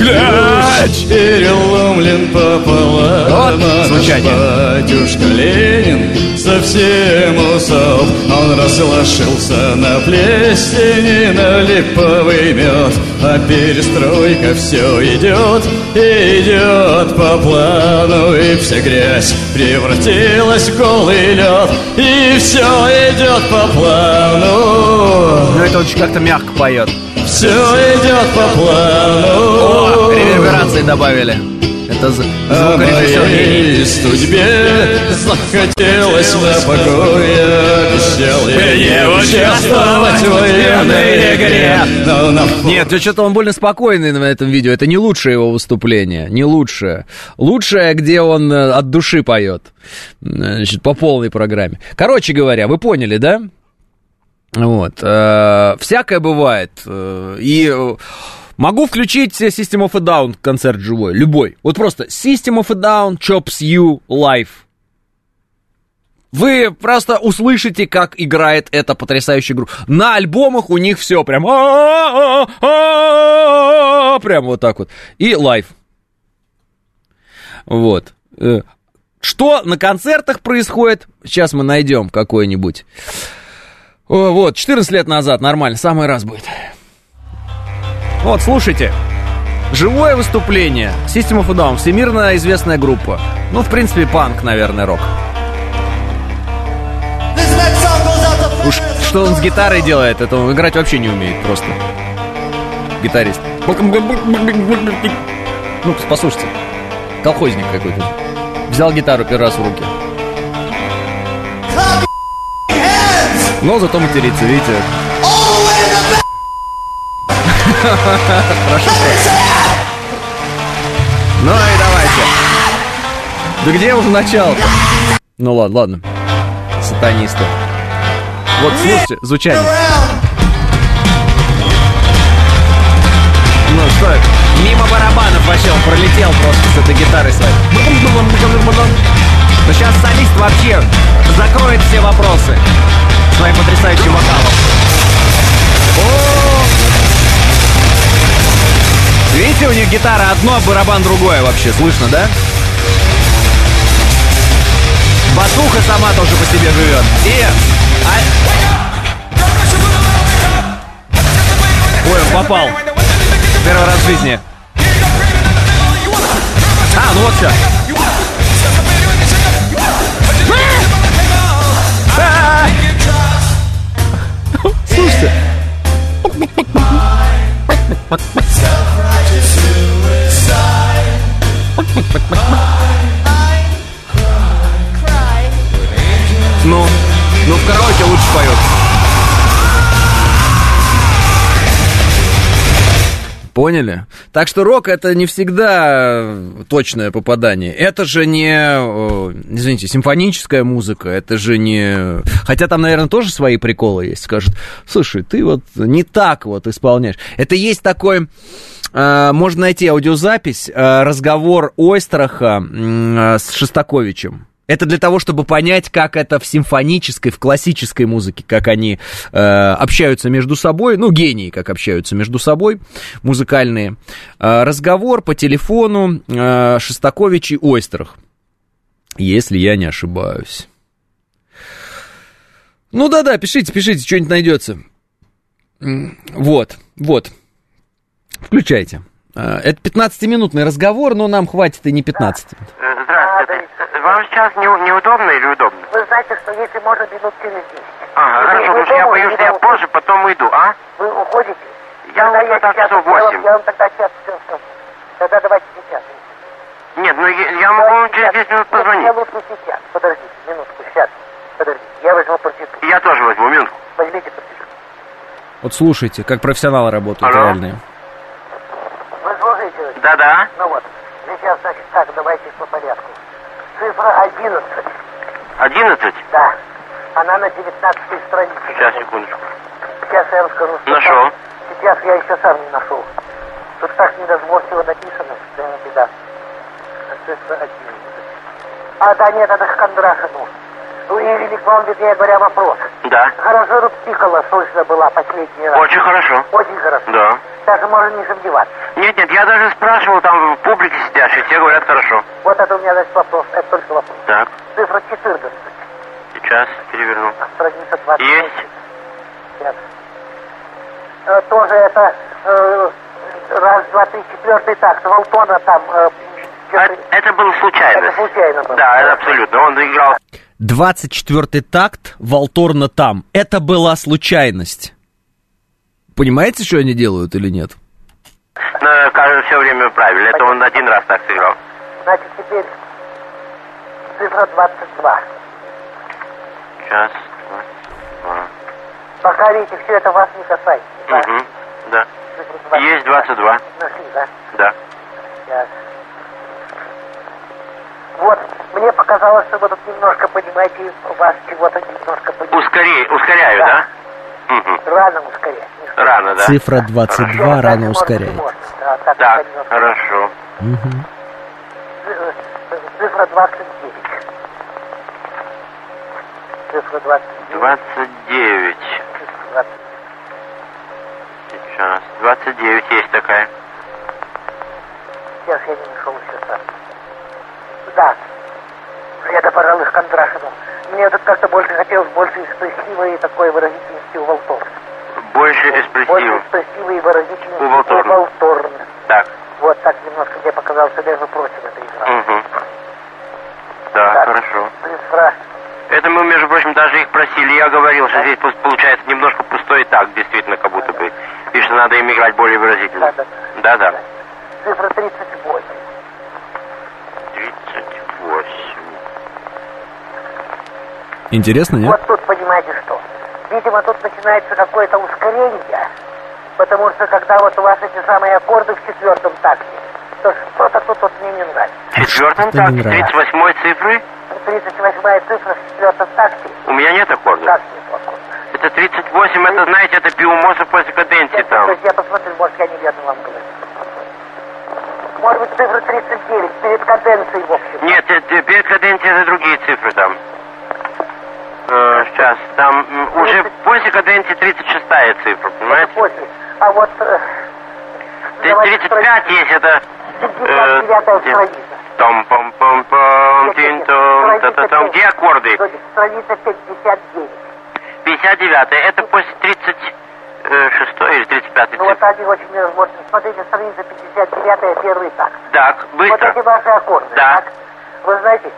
Ключ переломлен пополам. Вот звучание. Батюшка Ленин совсем усох Он разложился на плесени на липовый мед. А перестройка все идет, идет по плану. И вся грязь превратилась в голый лед И все идет по плану. Ну, это очень как-то мягко поет. Все идет по плану О, реверберации добавили. Это А звукорежиссер моей судьбе захотелось на покое Обещал я не участвовать в военной игре Но на Нет, что-то он больно спокойный на этом видео. Это не лучшее его выступление. Не лучшее. Лучшее, где он э, от души поет. Значит, по полной программе. Короче говоря, вы поняли, да? Вот. э, всякое бывает. э, и э, могу включить System of a Down концерт живой. Любой. Вот просто System of a Down, Chops You Live. Вы просто услышите, как играет эта потрясающая группа. На альбомах у них все прям... а-а-а-а-а, Прям вот так вот. И live. Вот. Что на концертах происходит? Сейчас мы найдем какой-нибудь. О, Вот, 14 лет назад, нормально, самый раз будет. Вот, слушайте. Живое выступление. System of a Down, всемирно известная группа. Ну, в принципе, панк, наверное, рок. Уж что он с гитарой делает, это он играть вообще не умеет просто. Гитарист. Ну, послушайте. Колхозник какой-то. Взял гитару первый раз в руки. Но зато матерится, видите. Хорошо. Ну и давайте. Да где уже начало? Ну ладно, ладно. Сатанисты. Вот слушайте, звучание. Ну что, мимо барабанов вообще он пролетел просто с этой гитарой своей. Но сейчас солист вообще закроет все вопросы своим потрясающим вокалом. Видите, у них гитара одно, а барабан другое вообще, слышно, да? Басуха сама тоже по себе живет. И... а- Ой, он попал. Первый раз в жизни. А, ну вот все. Слушайте. Ну, ну в караоке лучше поет. Поняли? Так что рок это не всегда точное попадание. Это же не, э, извините, симфоническая музыка, это же не... Хотя там, наверное, тоже свои приколы есть. Скажут, слушай, ты вот не так вот исполняешь. Это есть такой... э, Можно найти аудиозапись, э, разговор Ойстраха э, с Шостаковичем. Это для того, чтобы понять, как это в симфонической, в классической музыке, как они э, общаются между собой, ну, гении, как общаются между собой, музыкальные. Э, разговор по телефону э, Шостакович и Ойстерах, если я не ошибаюсь. Ну да-да, пишите, пишите, что-нибудь найдется. Вот, вот. Включайте. Э, Это 15-минутный разговор, но нам хватит и не 15 минут. Вам сейчас не, неудобно или удобно? Вы знаете, что если можно минут через 10. Ага, Вы- хорошо, потому что я боюсь, что я позже потом уйду, а? Вы уходите? Я Тогда уйду так сейчас- часов я вам- восемь. Я вам тогда сейчас все скажу. Тогда давайте сейчас. Нет, ну я, я могу вам через 10 минут Нет, позвонить. Я лучше сейчас. Подождите, минутку, сейчас. Подождите, я возьму партитуру. Я тоже возьму минутку. Возьмите партитуру. Вот слушайте, как профессионалы работают Алло. реальные. Вы слушаете? Да-да. Ну вот. Сейчас, значит, так, давайте по порядку. Цифра 11. 11? Да. Она на 19 странице. Сейчас, секундочку. Сейчас я вам скажу. что Нашел. там. Сейчас я еще сам не нашел. Тут так недозвольно написано, что беда. А Цифра 11. А, да, нет, это Кондрашину. К вам, вернее говоря, вопрос. Да. Хорошо тут пикала слышно была последний раз. Очень хорошо. Очень хорошо. Да. Даже можно не сомневаться. Нет, нет, я даже спрашивал там в публике сидящие, все говорят хорошо. Вот это у меня, значит, вопрос. Это только вопрос. Так, Цифра 14. сейчас переверну. Страница 20. Есть. Сейчас. Э, тоже это э, раз, два, три, четвертый такт. Волтона там. э, А, чё-то- Это было случайно. Это случайно было. Да, это абсолютно. Он играл 24-й такт Волторна там. Это была случайность. Понимаете, что они делают или нет? на, кажется, все время правильно. Это он один раз так сыграл. Значит, теперь цифра 22. Сейчас. два, Пока, видите, все это вас не касается. Да? Мгм, Да. Цифра 22. Есть 22. Нашли, да? Да. Сейчас. Вот, мне показалось, что вы тут немножко, понимаете, у вас чего-то немножко понимаете. Ускори, ускоряю, Да. да? Рано скоро. Рано, да. Цифра 22 Сейчас так рано ускоряет. Да, так, немножко. хорошо. Э, Цифра 29. Цифра 29. 29. Цифра 20. Сейчас. 29 есть такая. Сейчас я не нашел сам. Да. Это, пожалуй, к Кондрашину. Мне тут как-то больше хотелось больше экспрессивой такой выразительности у валторна. Больше Больше экспрессив. экспрессивой и выразительности У валторна. Валторна. Так. Вот так немножко мне показалось, что между прочим это игра. Угу. Да, Так. хорошо. Цифра. Это мы, между прочим, даже их просили. Я говорил, что здесь получается немножко пустой так, действительно, как будто бы. И что надо им играть более выразительно. Да, Да-да. Цифра 38. Интересно, нет? Вот тут понимаете что. Видимо, тут начинается какое-то ускорение, потому что когда вот у вас эти самые аккорды в четвертом такте, то что-то тут вот мне не нравится. В четвертом такте, нравится. 38 цифры, 38 цифра в четвертом такте. у меня нет аккорда. Как нет аккорда? Это 38, это, знаете, это пиумоса после каденции там. подожди, я посмотрю, может, я неверно вам говорю. Может быть, цифра 39, перед каденцией, в общем. Нет, это, перед каденцией это другие цифры там. Э, сейчас, там уже после каденции 36 цифра, Это понимаете? А вот... э, Три- давайте 35 есть, это... э, 59 страница. Том пом пом пом тин том та та там Где аккорды? Страница 59. 59 это после 36 или 35 Ну вот они очень невозможно. Смотрите, страница 59 первый такт. Так, Вот эти быстро. ваши аккорды, Да. так? Вы знаете,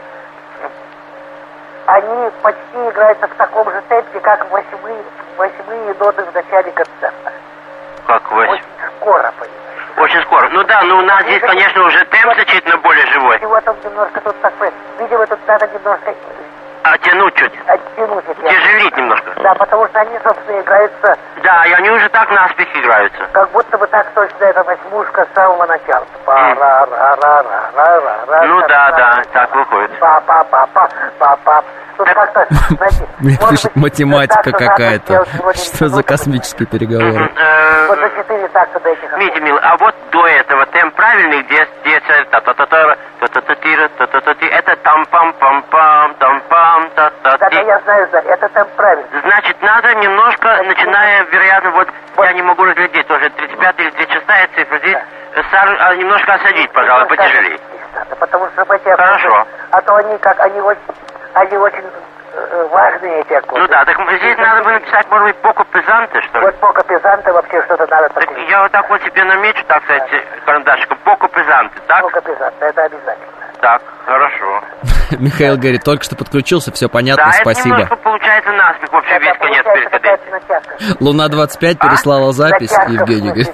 они почти играются в таком же темпе, как восьмые, восьмые ноты в начале концерта. Как вы? Очень скоро, понимаете. Очень скоро. Ну да, ну у нас здесь, конечно, уже темп значительно более живой. Вот он немножко тут такой, видимо, тут надо немножко А тянуть чуть. оттянуть эти Тяжелить немножко. Да, потому что они, собственно, играются, Да, и они уже так наспех играются. как будто бы так точно эта восьмушка с самого начала. Ну да, да, так выходит. Па-па-па-па, па-па. Тут как-то, знаете, *laughs* Мне может пишет быть, математика какая-то. Что за космические переговоры? Э, Вот за четыре такта до этих Митя, мил, а вот до этого темп правильный, где где та та та та та та та тира та та та ти это там пам пам пам там пам та та Да, да, ти я знаю, да, это там правильно. Значит, надо немножко, начиная, вероятно, вот, я не могу разглядеть тоже, 35 или 36 цифра, здесь э, сар- а, немножко осадить, пожалуй, Немножко потяжелее. надо, Потому что эти Хорошо. а то они как, они очень, они очень э, важные эти аккорды. Ну да, так здесь надо бы написать, может быть, поко пезанте, что ли? Вот пока пизанта вообще что-то надо Так я вот так вот себе намечу, так сказать, карандашиком, поко пезанте, так? Пока пизанта, это обязательно. Так, хорошо. *laughs* Михаил говорит, только что подключился, все понятно, Да, это спасибо. немножко получается наспех, в общем, Это весь конец получается перед какая-то каденцией. натяжка. Луна 25 переслала запись, Евгений говорит.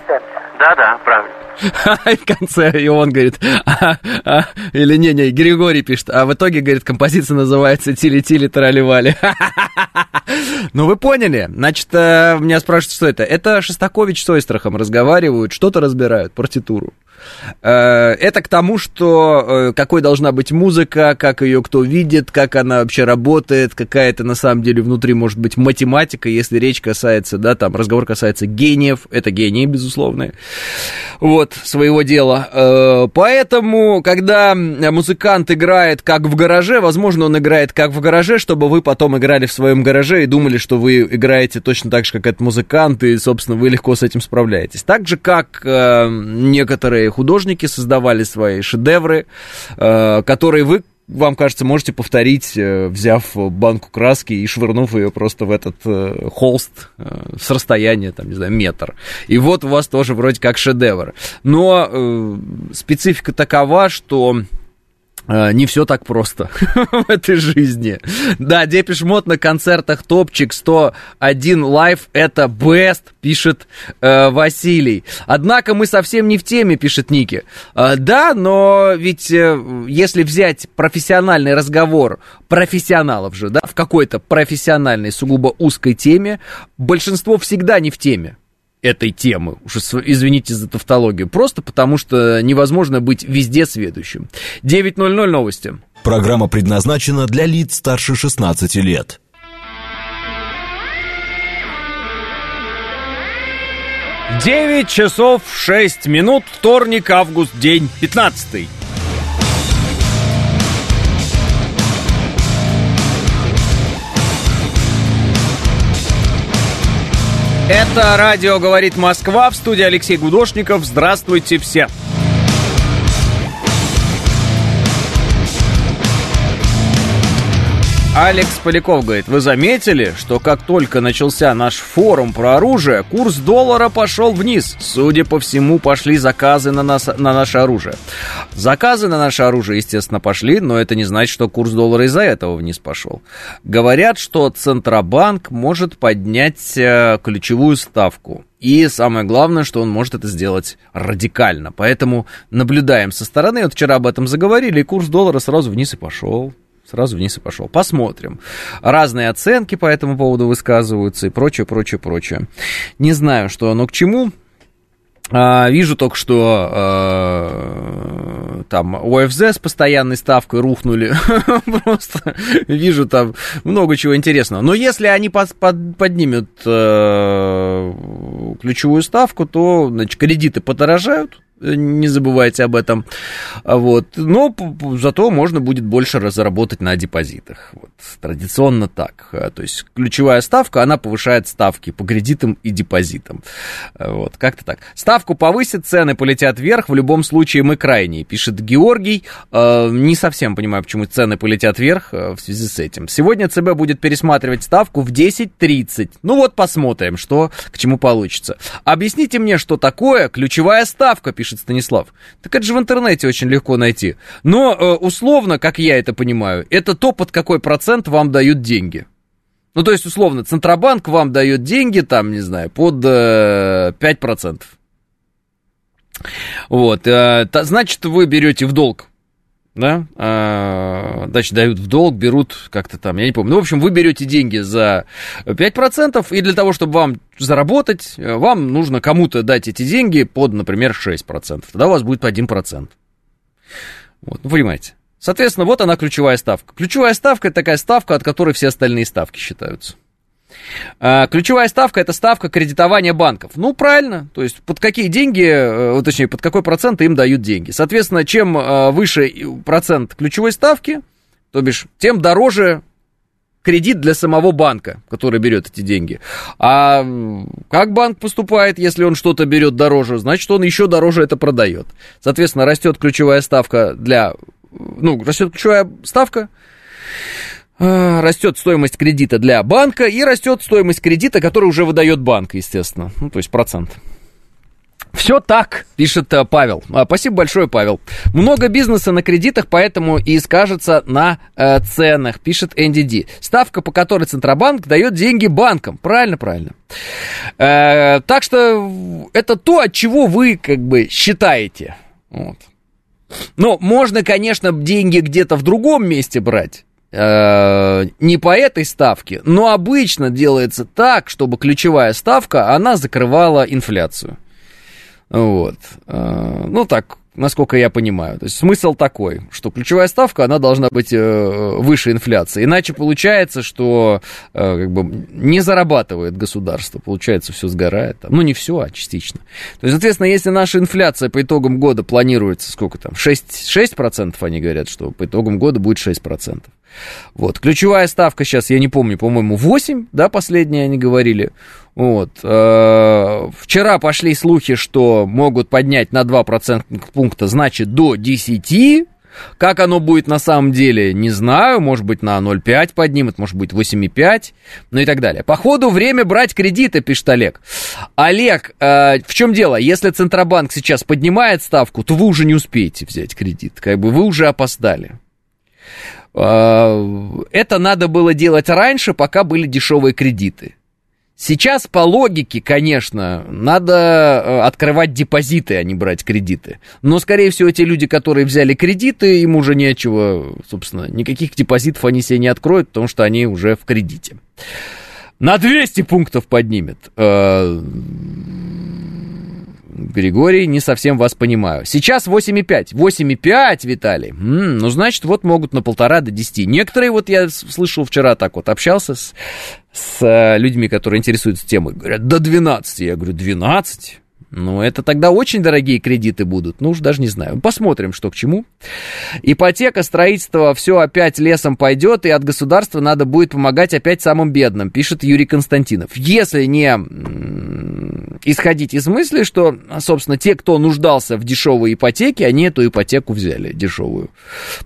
Да-да, правильно. *laughs* И в конце, и он говорит, а, а, или не-не, Григорий пишет, а в итоге, говорит, композиция называется «Тили-тили тараливали». *laughs* Ну, вы поняли. Значит, э, меня спрашивают, что это. Это Шостакович с Ойстрахом разговаривают, что-то разбирают, партитуру. Э, Это к тому, что э, какой должна быть музыка, как ее кто видит, как она вообще работает, какая это на самом деле внутри может быть математика, если речь касается, да, там разговор касается гениев, это гении, безусловно, вот, своего дела. Э, Поэтому, когда музыкант играет как в гараже, возможно, он играет как в гараже, чтобы вы потом играли в своем гараже и думали, что вы играете точно так же, как этот музыкант, и, собственно, вы легко с этим справляетесь. Так же, как некоторые художники создавали свои шедевры, э, которые вы вам кажется, можете повторить, э, взяв банку краски и швырнув ее просто в этот э, холст с расстояния, там, не знаю, метр. И вот у вас тоже вроде как шедевр. Но специфика такова, что не все так просто *laughs* в этой жизни. Да, Depeche Mode на концертах топчик 101 live это best, пишет э, Василий. Однако мы совсем не в теме, пишет Ники. Э, да, но ведь э, если взять профессиональный разговор профессионалов же, да, в какой-то профессиональной, сугубо узкой теме, большинство всегда не в теме этой темы, уж извините за тавтологию, просто потому что невозможно быть везде сведущим. 9.00 новости. Программа предназначена для лиц старше 16 лет. 9 часов 6 минут, вторник, август, день 15. Это радио «Говорит Москва» в студии Алексей Гудошников. Здравствуйте все. Алекс Поляков говорит, вы заметили, что как только начался наш форум про оружие, курс доллара пошел вниз. Судя по всему, пошли заказы на, нас, на наше оружие. Заказы на наше оружие, естественно, пошли, но это не значит, что курс доллара из-за этого вниз пошел. Говорят, что Центробанк может поднять э, ключевую ставку. И самое главное, что он может это сделать радикально. Поэтому наблюдаем со стороны. Вот вчера об этом заговорили, и курс доллара сразу вниз и пошел. Сразу вниз и пошел. Посмотрим. Разные оценки по этому поводу высказываются и прочее, прочее, прочее. Не знаю, что оно к чему. А, вижу только, что э, там ОФЗ с постоянной ставкой рухнули. *laughs* Просто вижу там много чего интересного. Но если они под, под- поднимут э, ключевую ставку, то значит, кредиты подорожают. Э, Не забывайте об этом. А Вот. Но зато можно будет больше разработать на депозитах. Вот. Традиционно так. А, То есть ключевая ставка, она повышает ставки по кредитам и депозитам. А, Вот. Как-то так. Ставку повысит, цены полетят вверх. В любом случае мы крайние, пишет Георгий. Не совсем понимаю, почему цены полетят вверх в связи с этим. Сегодня ЦБ будет пересматривать ставку в 10.30. Ну вот посмотрим, что к чему получится. Объясните мне, что такое ключевая ставка, пишет Станислав. Так это же в интернете очень легко найти. Но э, условно, как я это понимаю, это то, под какой процент вам дают деньги. Ну, то есть, условно, Центробанк вам дает деньги, там, не знаю, под э, 5%. Вот, э, значит, вы берете в долг, да, значит, дают в долг, берут как-то там, я не помню. Ну, в общем, вы берете деньги за 5%, и для того, чтобы вам заработать, э, вам нужно кому-то дать эти деньги под, например, 6%. Тогда у вас будет 1%. Вот, ну, понимаете. Соответственно, вот она ключевая ставка. Ключевая ставка это такая ставка, от которой все остальные ставки считаются. А, Ключевая ставка это ставка кредитования банков. Ну, правильно. То есть, под какие деньги, э, точнее, под какой процент им дают деньги. Соответственно, чем э, выше процент ключевой ставки, то бишь, тем дороже кредит для самого банка, который берет эти деньги. А как банк поступает, если он что-то берет дороже? Значит, он еще дороже это продает. Соответственно, растет ключевая ставка для... Ну, растет ключевая ставка, растет стоимость кредита для банка и растет стоимость кредита, который уже выдает банк, естественно. Ну, то есть процент. Все так, пишет э, Павел. А, Спасибо большое, Павел. Много бизнеса на кредитах, поэтому и скажется на э, ценах, пишет Энди Ди. Ставка, по которой Центробанк дает деньги банкам. Правильно, правильно. Э, так что это то, от чего вы как бы считаете. Вот. Но можно, конечно, деньги где-то в другом месте брать. Э, Не по этой ставке, но обычно делается так, чтобы ключевая ставка, она закрывала инфляцию. Вот. Э, Ну, так, насколько я понимаю. То есть смысл такой, что ключевая ставка, она должна быть э, выше инфляции. Иначе получается, что э, как бы не зарабатывает государство. Получается, все сгорает. Ну, не все, а частично. То есть, соответственно, если наша инфляция по итогам года планируется, сколько там, 6, 6% они говорят, что по итогам года будет 6%. Вот. Ключевая ставка сейчас, я не помню, по-моему, 8, да, последние они говорили. Вот. Э, Вчера пошли слухи, что могут поднять на 2 процентных пункта, значит, до 10. Как оно будет на самом деле, не знаю. Может быть, на 0,5 поднимут, может быть, 8,5, ну и так далее. По ходу время брать кредиты, пишет Олег. Олег, э, в чем дело? Если Центробанк сейчас поднимает ставку, то вы уже не успеете взять кредит. Как бы вы уже опоздали. Э, Это надо было делать раньше, пока были дешевые кредиты. Сейчас по логике, конечно, надо э, открывать депозиты, а не брать кредиты. Но, скорее всего, те люди, которые взяли кредиты, им уже нечего, собственно, никаких депозитов они себе не откроют, потому что они уже в кредите. На 200 пунктов поднимет. Григорий, не совсем вас понимаю. Сейчас 8,5. 8,5, Виталий. М, ну, значит, вот могут на полтора до 10. Некоторые, вот я слышал вчера так вот, общался с, с э, людьми, которые интересуются темой. Говорят, до 12. Я говорю, 12? Ну, это тогда очень дорогие кредиты будут. Ну, уж даже не знаю. Посмотрим, что к чему. Ипотека, строительство, все опять лесом пойдет, и от государства надо будет помогать опять самым бедным, пишет Юрий Константинов. Если не исходить из мысли, что, собственно, те, кто нуждался в дешевой ипотеке, они эту ипотеку взяли дешевую.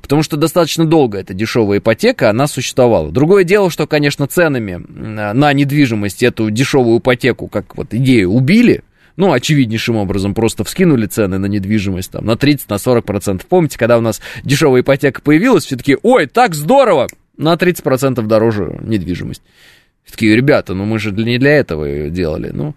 Потому что достаточно долго эта дешевая ипотека, она существовала. Другое дело, что, конечно, ценами на недвижимость эту дешевую ипотеку, как вот идею, убили, ну, очевиднейшим образом, просто вскинули цены на недвижимость там на 30, на 40 процентов. Помните, когда у нас дешевая ипотека появилась, все таки ой, так здорово, на 30 процентов дороже недвижимость. Такие, ребята, ну мы же не для этого ее делали. Ну,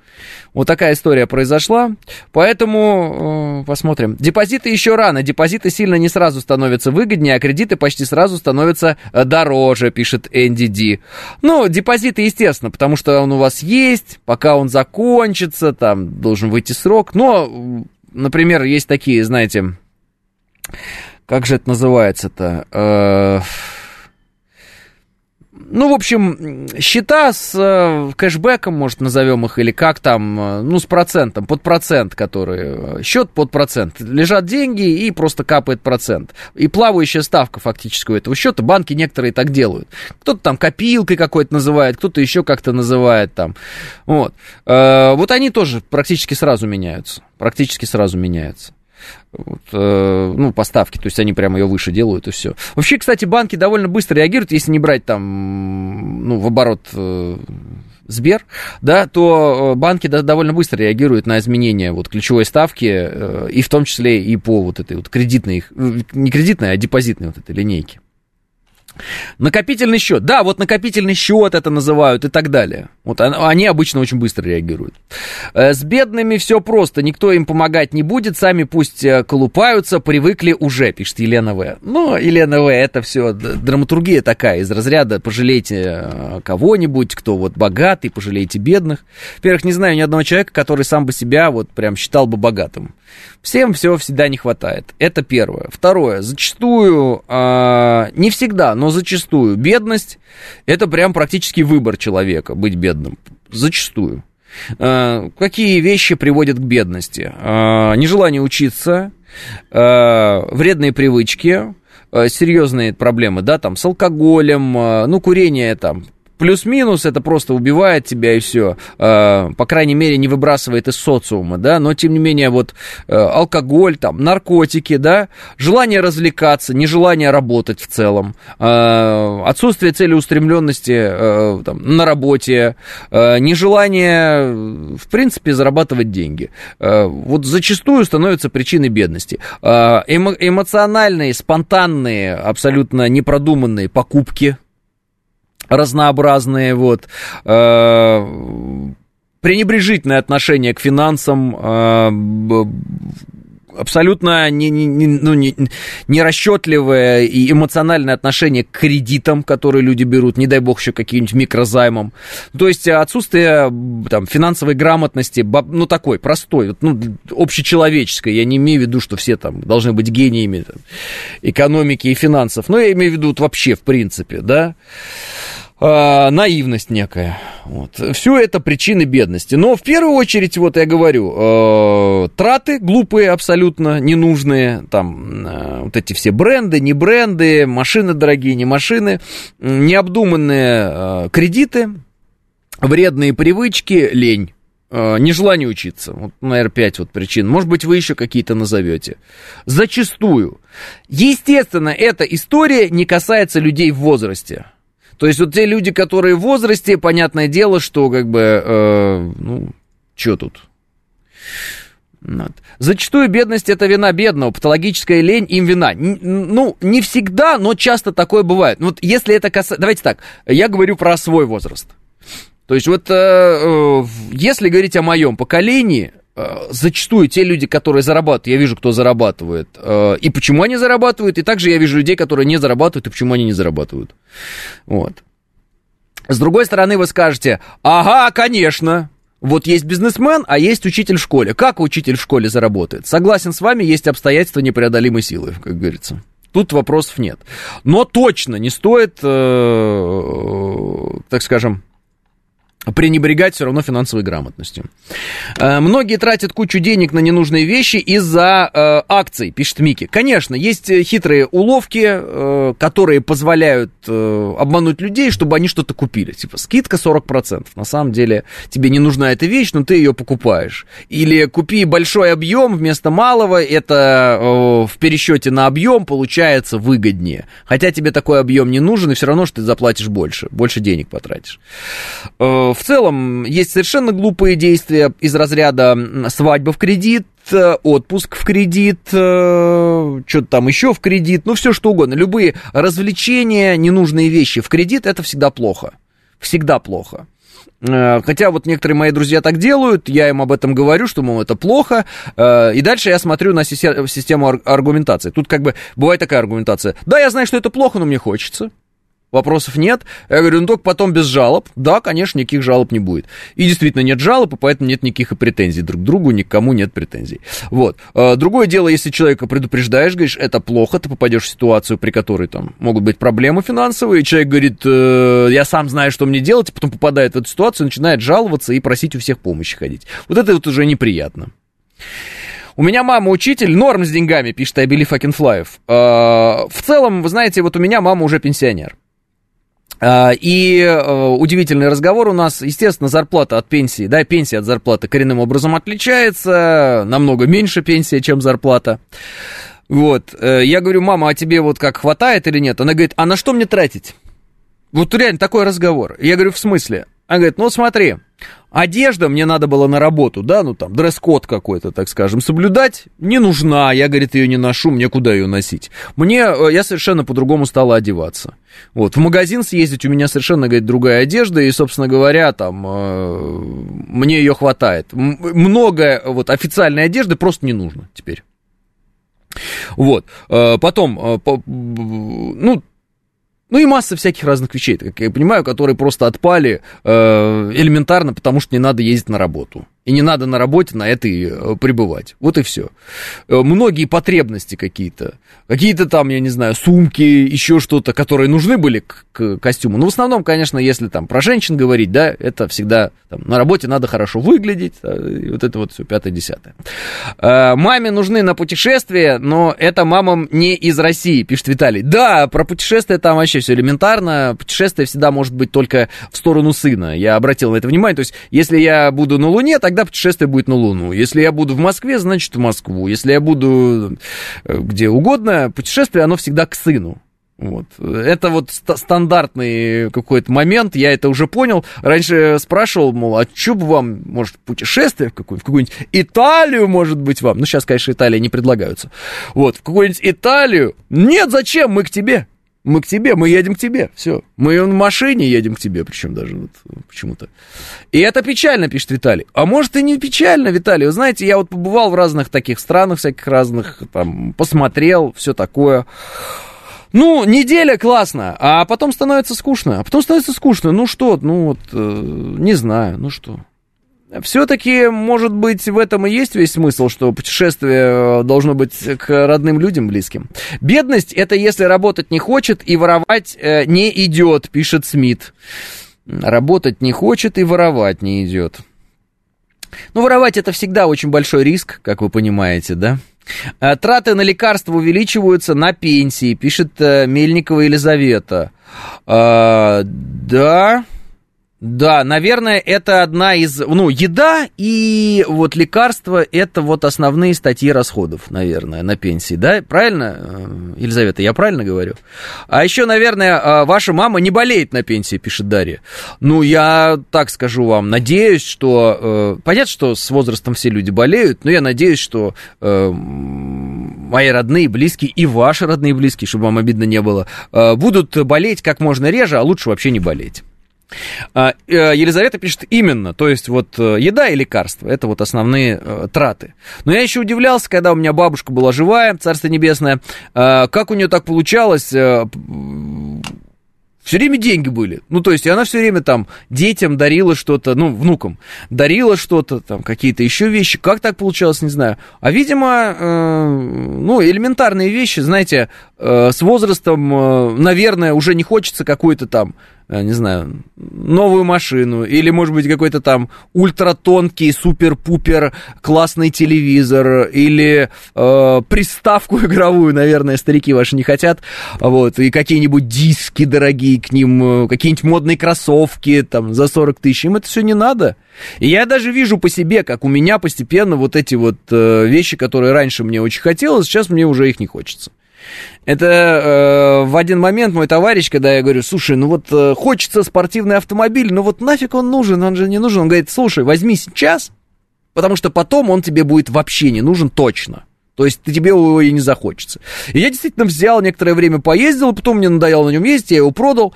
вот такая история произошла. Поэтому э, посмотрим. Депозиты еще рано. Депозиты сильно не сразу становятся выгоднее, а кредиты почти сразу становятся э, дороже, пишет Энди Ди. Ну, депозиты, естественно, потому что он у вас есть, пока он закончится, там должен выйти срок. Но, например, есть такие, знаете, как же это называется-то? Э, ну, в общем, счета с э, кэшбэком, может, назовем их, или как там, э, ну, с процентом, под процент, который, э, счет под процент. Лежат деньги и просто капает процент. И плавающая ставка фактически у этого счета, банки некоторые так делают. Кто-то там копилкой какой-то называет, кто-то еще как-то называет там. Вот. Вот они тоже практически сразу меняются. Практически сразу меняются. Вот, э, ну, поставки, то есть они прямо ее выше делают и все. Вообще, кстати, банки довольно быстро реагируют, если не брать там, ну, в оборот э, Сбер, да, то э, банки да, довольно быстро реагируют на изменения вот ключевой ставки, э, и в том числе и по вот этой вот кредитной, э, не кредитной, а депозитной вот этой линейке. Накопительный счет. Да, вот накопительный счет это называют и так далее. Вот он- они обычно очень быстро реагируют. Э, С бедными все просто. Никто им помогать не будет. Сами пусть э, колупаются. Привыкли уже, пишет Елена В. Ну, Елена В, это все драматургия такая из разряда пожалейте э, кого-нибудь, кто вот богатый, пожалейте бедных. Во-первых, не знаю ни одного человека, который сам бы себя вот прям считал бы богатым. Всем всего всегда не хватает. Это первое. Второе. Зачастую, а, не всегда, но зачастую бедность это прям практически выбор человека быть бедным. Зачастую. А, какие вещи приводят к бедности? А, нежелание учиться, а, вредные привычки, серьезные проблемы, да, там, с алкоголем, ну, курение там, Плюс-минус это просто убивает тебя и все. По крайней мере, не выбрасывает из социума, да. Но тем не менее, вот э, алкоголь, там, наркотики, да, желание развлекаться, нежелание работать в целом, э, отсутствие целеустремленности э, там, на работе, э, нежелание, в принципе, зарабатывать деньги. Вот зачастую становится причиной бедности. Эмо- эмоциональные, спонтанные, абсолютно непродуманные покупки разнообразные, вот, э, пренебрежительное отношение к финансам, э, абсолютно не, не, не, ну, не, нерасчетливое и эмоциональное отношение к кредитам, которые люди берут, не дай бог еще каким-нибудь микрозаймом. То есть отсутствие там, финансовой грамотности, ну, такой, простой, ну, общечеловеческой. Я не имею в виду, что все там должны быть гениями там, экономики и финансов. Но я имею в виду вот, вообще, в принципе, да а, наивность некая. Вот. Все это причины бедности. Но в первую очередь, вот я говорю, э, траты глупые абсолютно, ненужные. Там э, вот эти все бренды, не бренды, машины дорогие, не машины, необдуманные э, кредиты, вредные привычки, лень. э, Нежелание учиться. Вот, наверное, пять вот причин. Может быть, вы еще какие-то назовете. Зачастую. Естественно, эта история не касается людей в возрасте. То есть вот те люди, которые в возрасте, понятное дело, что как бы, э, ну, что тут? Зачастую бедность это вина бедного, патологическая лень им вина. Ну, не всегда, но часто такое бывает. Вот если это касается... Давайте так, я говорю про свой возраст. То есть вот э, э, если говорить о моем поколении, зачастую те люди, которые зарабатывают, я вижу, кто зарабатывает, э, и почему они зарабатывают, и также я вижу людей, которые не зарабатывают, и почему они не зарабатывают. Вот. С другой стороны, вы скажете, ага, конечно, вот есть бизнесмен, а есть учитель в школе. Как учитель в школе заработает? Согласен с вами, есть обстоятельства непреодолимой силы, как говорится. Тут вопросов нет. Но точно не стоит, э, так скажем, пренебрегать все равно финансовой грамотностью. Э, Многие тратят кучу денег на ненужные вещи из-за э, акций, пишет Мики. Конечно, есть э, хитрые уловки, э, которые позволяют э, обмануть людей, чтобы они что-то купили. Типа скидка 40%. На самом деле тебе не нужна эта вещь, но ты ее покупаешь. Или купи большой объем вместо малого, это э, в пересчете на объем получается выгоднее. Хотя тебе такой объем не нужен, и все равно, что ты заплатишь больше, больше денег потратишь. В целом, есть совершенно глупые действия из разряда свадьба в кредит, э, отпуск в кредит, э, что-то там еще в кредит, ну все что угодно. Любые развлечения, ненужные вещи в кредит, это всегда плохо. Всегда плохо. Э, Хотя вот некоторые мои друзья так делают, я им об этом говорю, что, мол, это плохо, и дальше я смотрю на систе- систему ар- аргументации. Тут как бы бывает такая аргументация. Да, я знаю, что это плохо, но мне хочется. Вопросов нет. Я говорю, ну только потом без жалоб. Да, конечно, никаких жалоб не будет. И действительно нет жалоб, и поэтому нет никаких и претензий друг к другу, никому нет претензий. Вот. Э, Другое дело, если человека предупреждаешь, говоришь, это плохо, ты попадешь в ситуацию, при которой там могут быть проблемы финансовые, и человек говорит, «Э, я сам знаю, что мне делать, и потом попадает в эту ситуацию, начинает жаловаться и просить у всех помощи ходить. Вот это вот уже неприятно. У меня мама учитель, норм с деньгами, пишет I Believe. Э, В целом, вы знаете, вот у меня мама уже пенсионер. А, И э, удивительный разговор у нас, естественно, зарплата от пенсии, да, пенсия от зарплаты коренным образом отличается, намного меньше пенсия, чем зарплата. Вот, э, я говорю, мама, а тебе вот как хватает или нет? Она говорит, а на что мне тратить? Вот реально такой разговор. Я говорю, в смысле? Она говорит, ну смотри, одежда мне надо было на работу, да, ну там дресс-код какой-то, так скажем, соблюдать не нужна, я, говорит, ее не ношу, мне куда ее носить? Мне, э, я совершенно по-другому стала одеваться. Вот, в магазин съездить у меня совершенно, говорит, другая одежда, и, собственно говоря, там, э, мне ее хватает. Много вот официальной одежды просто не нужно теперь. Вот, э, потом, э, ну, ну и масса всяких разных вещей, как я понимаю, которые просто отпали э, элементарно, потому что не надо ездить на работу. И не надо на работе на это и э, пребывать. Вот и все. Многие потребности какие-то. Какие-то там, я не знаю, сумки, еще что-то, которые нужны были к, к костюму. Но в основном, конечно, если там про женщин говорить, да, это всегда там, на работе надо хорошо выглядеть. э, И вот это вот все пятое-десятое. Э, Маме нужны на путешествия, но это мамам не из России, пишет Виталий. Да, про путешествия там вообще все элементарно. Путешествие всегда может быть только в сторону сына. Я обратил на это внимание. То есть, если я буду на Луне, тогда путешествие будет на Луну. Если я буду в Москве, значит в Москву. Если я буду э, где угодно, путешествие, оно всегда к сыну. Вот. Это вот ст- стандартный какой-то момент, я это уже понял. Раньше спрашивал, мол, а что бы вам, может, путешествие в, какую- в какую-нибудь Италию, может быть, вам? Ну, сейчас, конечно, Италия не предлагаются. Вот, в какую-нибудь Италию? Нет, зачем, мы к тебе. Мы к тебе, мы едем к тебе, все. Мы в машине едем к тебе, причем даже вот почему-то. И это печально, пишет Виталий. А может и не печально, Виталий. Вы знаете, я вот побывал в разных таких странах, всяких разных, там, посмотрел, все такое. Ну, неделя классно, а потом становится скучно. А потом становится скучно. Ну что, ну вот, э, не знаю, ну что. Все-таки, может быть, в этом и есть весь смысл, что путешествие э, должно быть к родным людям близким. Бедность это если работать не хочет и воровать э, не идет, пишет Смит. Работать не хочет и воровать не идет. Ну, воровать это всегда очень большой риск, как вы понимаете, да? А, Траты на лекарства увеличиваются на пенсии, пишет э, Мельникова Елизавета. А, да, да, наверное, это одна из, ну, еда и вот лекарства, это вот основные статьи расходов, наверное, на пенсии, да, правильно, э, Елизавета, я правильно говорю? А еще, наверное, э, ваша мама не болеет на пенсии, пишет Дарья. Ну, я так скажу вам, надеюсь, что, э, понятно, что с возрастом все люди болеют, но я надеюсь, что мои родные, близкие и ваши родные, близкие, чтобы вам обидно не было, будут болеть как можно реже, а лучше вообще не болеть. А, э, Елизавета пишет именно, то есть вот э, еда и лекарства, это вот основные э, траты. Но я еще удивлялся, когда у меня бабушка была живая, Царство Небесное, э, как у нее так получалось, э, все время деньги были. Ну, то есть, и она все время там детям дарила что-то, ну, внукам, дарила что-то, там, какие-то еще вещи. Как так получалось, не знаю. А, видимо, э, ну, элементарные вещи, знаете, э, с возрастом, э, наверное, уже не хочется какой-то там не знаю, новую машину, или, может быть, какой-то там ультратонкий, супер-пупер классный телевизор, или э, приставку *laughs* игровую, наверное, старики ваши не хотят, вот, и какие-нибудь диски дорогие к ним, э, какие-нибудь модные кроссовки, там, за 40 тысяч, им это все не надо. И я даже вижу по себе, как у меня постепенно вот эти вот э, вещи, которые раньше мне очень хотелось, сейчас мне уже их не хочется. Это э, в один момент мой товарищ, когда я говорю, слушай, ну вот э, хочется спортивный автомобиль, ну вот нафиг он нужен, он же не нужен. Он говорит, слушай, возьми сейчас, потому что потом он тебе будет вообще не нужен точно. То есть тебе его и не захочется. И я действительно взял, некоторое время поездил, потом мне надоело на нем ездить, я его продал.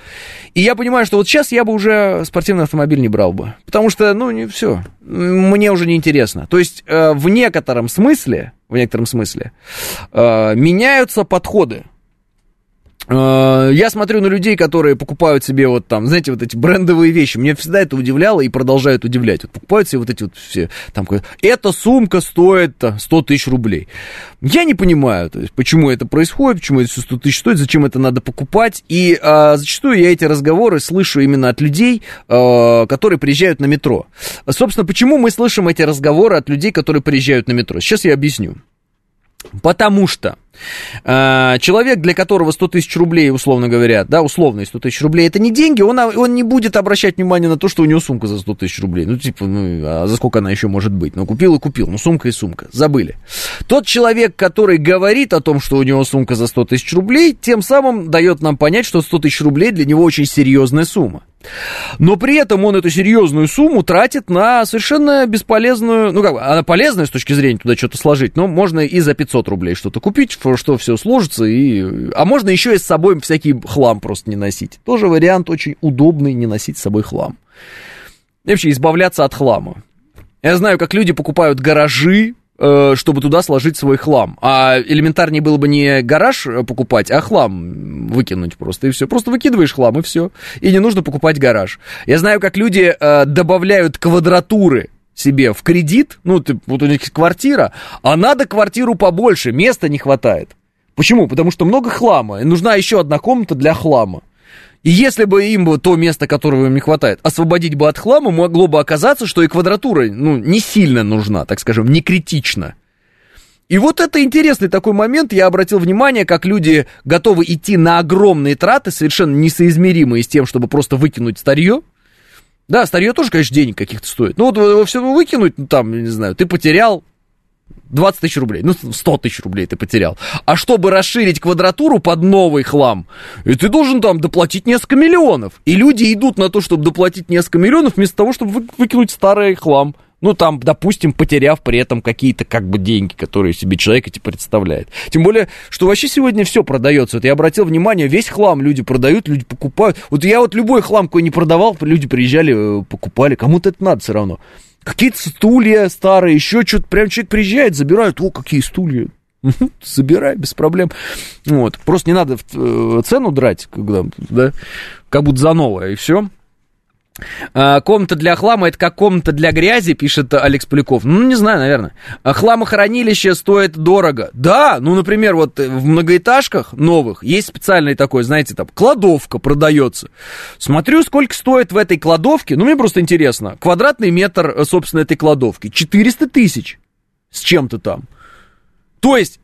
И я понимаю, что вот сейчас я бы уже спортивный автомобиль не брал бы. Потому что, ну, не все. Мне уже не интересно. То есть э, в некотором смысле, в некотором смысле, э, меняются подходы. Э, я смотрю на людей, которые покупают себе вот там, знаете, вот эти брендовые вещи. Мне всегда это удивляло и продолжает удивлять. Вот покупают себе вот эти вот все, там, эта сумка стоит 100 тысяч рублей. Я не понимаю, то есть, почему это происходит, почему это все 100 тысяч стоит, зачем это надо покупать. И а, зачастую я эти разговоры слышу именно от людей, а, которые приезжают на метро. Собственно, почему мы слышим эти разговоры от людей, которые приезжают на метро? Сейчас я объясню. Потому что человек, для которого 100 тысяч рублей, условно говоря, да, условные 100 тысяч рублей, это не деньги, он, он не будет обращать внимание на то, что у него сумка за 100 тысяч рублей. Ну, типа, ну, а за сколько она еще может быть? Ну, купил и купил, ну, сумка и сумка, забыли. Тот человек, который говорит о том, что у него сумка за 100 тысяч рублей, тем самым дает нам понять, что 100 тысяч рублей для него очень серьезная сумма. Но при этом он эту серьезную сумму тратит на совершенно бесполезную, ну как она полезная с точки зрения туда что-то сложить, но можно и за 500 рублей что-то купить, что все сложится, и... а можно еще и с собой всякий хлам просто не носить. Тоже вариант очень удобный, не носить с собой хлам. И вообще избавляться от хлама. Я знаю, как люди покупают гаражи, Э, чтобы туда сложить свой хлам. А элементарнее было бы не гараж покупать, а хлам выкинуть просто, и все. Просто выкидываешь хлам, и все. И не нужно покупать гараж. Я знаю, как люди э, добавляют квадратуры себе в кредит, ну, ты, вот у них квартира, а надо квартиру побольше, места не хватает. Почему? Потому что много хлама, и нужна еще одна комната для хлама. И если бы им бы то место, которого им не хватает, освободить бы от хлама, могло бы оказаться, что и квадратура, ну, не сильно нужна, так скажем, не критично. И вот это интересный такой момент. Я обратил внимание, как люди готовы идти на огромные траты, совершенно несоизмеримые с тем, чтобы просто выкинуть старье. Да, старье тоже, конечно, денег каких-то стоит. Ну, вот его все выкинуть, ну, там, не знаю, ты потерял 20 тысяч рублей, ну, 100 тысяч рублей ты потерял. А чтобы расширить квадратуру под новый хлам, ты должен там доплатить несколько миллионов. И люди идут на то, чтобы доплатить несколько миллионов, вместо того, чтобы выкинуть старый хлам Ну, там, допустим, потеряв при этом какие-то как бы деньги, которые себе человек эти представляет. Тем более, что вообще сегодня все продается. Вот я обратил внимание, весь хлам люди продают, люди покупают. Вот я вот любой хлам, какой не продавал, люди приезжали, э, покупали. Кому-то это надо все равно. Какие-то стулья старые, еще что-то. Прям человек приезжает, забирает. О, какие стулья. Забирай, без проблем. Вот. Просто не надо э, цену драть, когда, да, как будто за новое, и все. А, комната для хлама это как комната для грязи, пишет Алекс Поляков. Ну, не знаю, наверное. А хламохранилище стоит дорого. Да, ну, например, вот в многоэтажках новых есть специальный такой, знаете, там, кладовка продается. Смотрю, сколько стоит в этой кладовке. Ну, мне просто интересно. Квадратный метр, э, собственно, этой кладовки. 400 тысяч с чем-то там. То есть,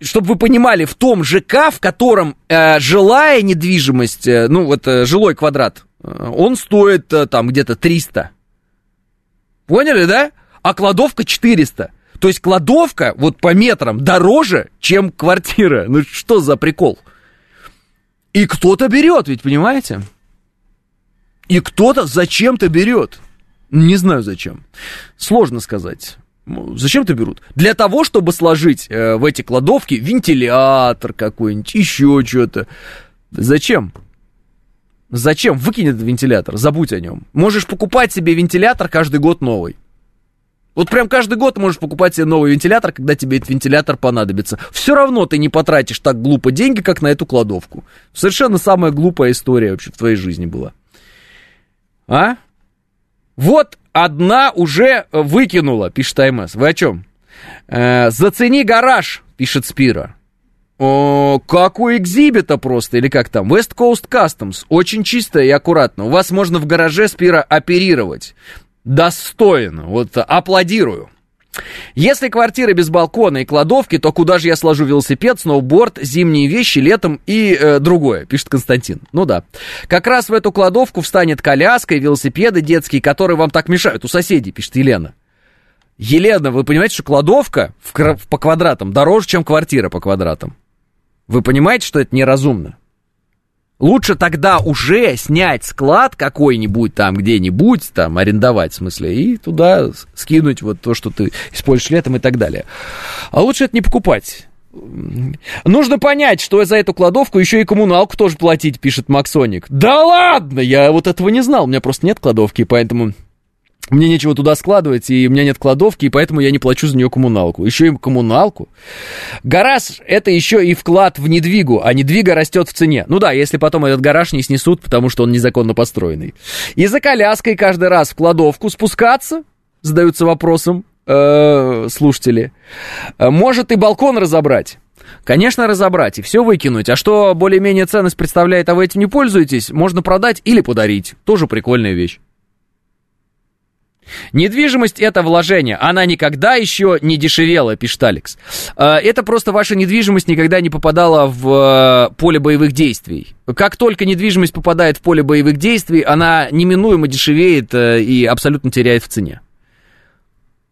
чтобы вы понимали, в том ЖК, в котором э, жилая недвижимость, э, ну вот э, жилой квадрат, он стоит э, там где-то 300. Поняли, да? А кладовка 400. То есть кладовка вот по метрам дороже, чем квартира. Ну что за прикол? И кто-то берет, ведь понимаете? И кто-то зачем-то берет. Не знаю зачем. Сложно сказать. Ну, Зачем-то берут? Для того, чтобы сложить э, в эти кладовки вентилятор какой-нибудь, еще что-то. Зачем? Зачем? Выкинь этот вентилятор, забудь о нем. Можешь покупать себе вентилятор каждый год новый. Вот прям каждый год можешь покупать себе новый вентилятор, когда тебе этот вентилятор понадобится. Все равно ты не потратишь так глупо деньги, как на эту кладовку. Совершенно самая глупая история вообще в твоей жизни была. А? Вот одна уже э, выкинула, пишет АМС. Вы о чем? Э, зацени гараж, пишет Спира. О, как у экзибита просто, или как там, West Coast Customs, очень чисто и аккуратно. У вас можно в гараже Спира оперировать. Достойно, вот аплодирую. Если квартира без балкона и кладовки, то куда же я сложу велосипед, сноуборд, зимние вещи летом и э, другое, пишет Константин. Ну да. Как раз в эту кладовку встанет коляска и велосипеды детские, которые вам так мешают. У соседей, пишет Елена. Елена, вы понимаете, что кладовка в, по квадратам дороже, чем квартира по квадратам? Вы понимаете, что это неразумно? Лучше тогда уже снять склад какой-нибудь там где-нибудь, там арендовать в смысле, и туда скинуть вот то, что ты используешь летом и так далее. А лучше это не покупать. Нужно понять, что за эту кладовку еще и коммуналку тоже платить, пишет Максоник. Да ладно, я вот этого не знал, у меня просто нет кладовки, поэтому мне нечего туда складывать, и у меня нет кладовки, и поэтому я не плачу за нее коммуналку. Еще и коммуналку. Гараж – это еще и вклад в недвигу, а недвига растет в цене. Ну да, если потом этот гараж не снесут, потому что он незаконно построенный. И за коляской каждый раз в кладовку спускаться, задаются вопросом э, слушатели. Э, Может и балкон разобрать. Конечно, разобрать и все выкинуть. А что более-менее ценность представляет, а вы этим не пользуетесь, можно продать или подарить. Тоже прикольная вещь. Недвижимость это вложение, она никогда еще не дешевела, пишет Алекс. Э, Это просто ваша недвижимость никогда не попадала в э, поле боевых действий. Как только недвижимость попадает в поле боевых действий, она неминуемо дешевеет э, и абсолютно теряет в цене.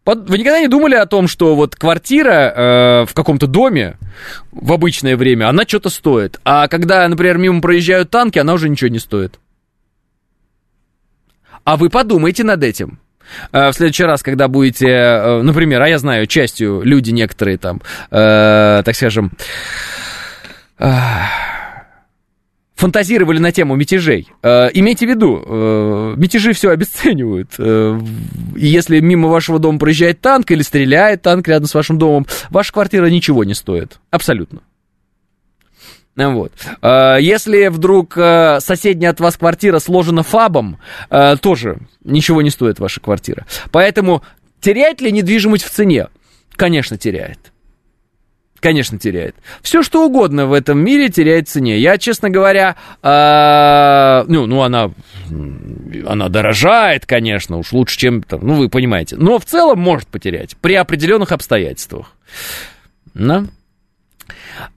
Вы никогда не думали о том, что вот квартира э, в каком-то доме в обычное время, она что-то стоит, а когда, например, мимо проезжают танки, она уже ничего не стоит? А вы подумайте над этим. Э, В следующий раз, когда будете, э, например, а я знаю, частью люди некоторые там, э, так скажем, э, фантазировали на тему мятежей. Э, имейте в виду, э, мятежи все обесценивают. Э, если мимо вашего дома проезжает танк или стреляет танк рядом с вашим домом, ваша квартира ничего не стоит. Абсолютно. Вот. Э, Если вдруг э, соседняя от вас квартира сложена фабом, э, тоже ничего не стоит ваша квартира. Поэтому теряет ли недвижимость в цене? Конечно, теряет. Конечно, теряет. Все, что угодно в этом мире теряет цене. Я, честно говоря, ну, ну, она, она дорожает, конечно, уж лучше, чем, там, ну, вы понимаете. Но в целом может потерять при определенных обстоятельствах. Да?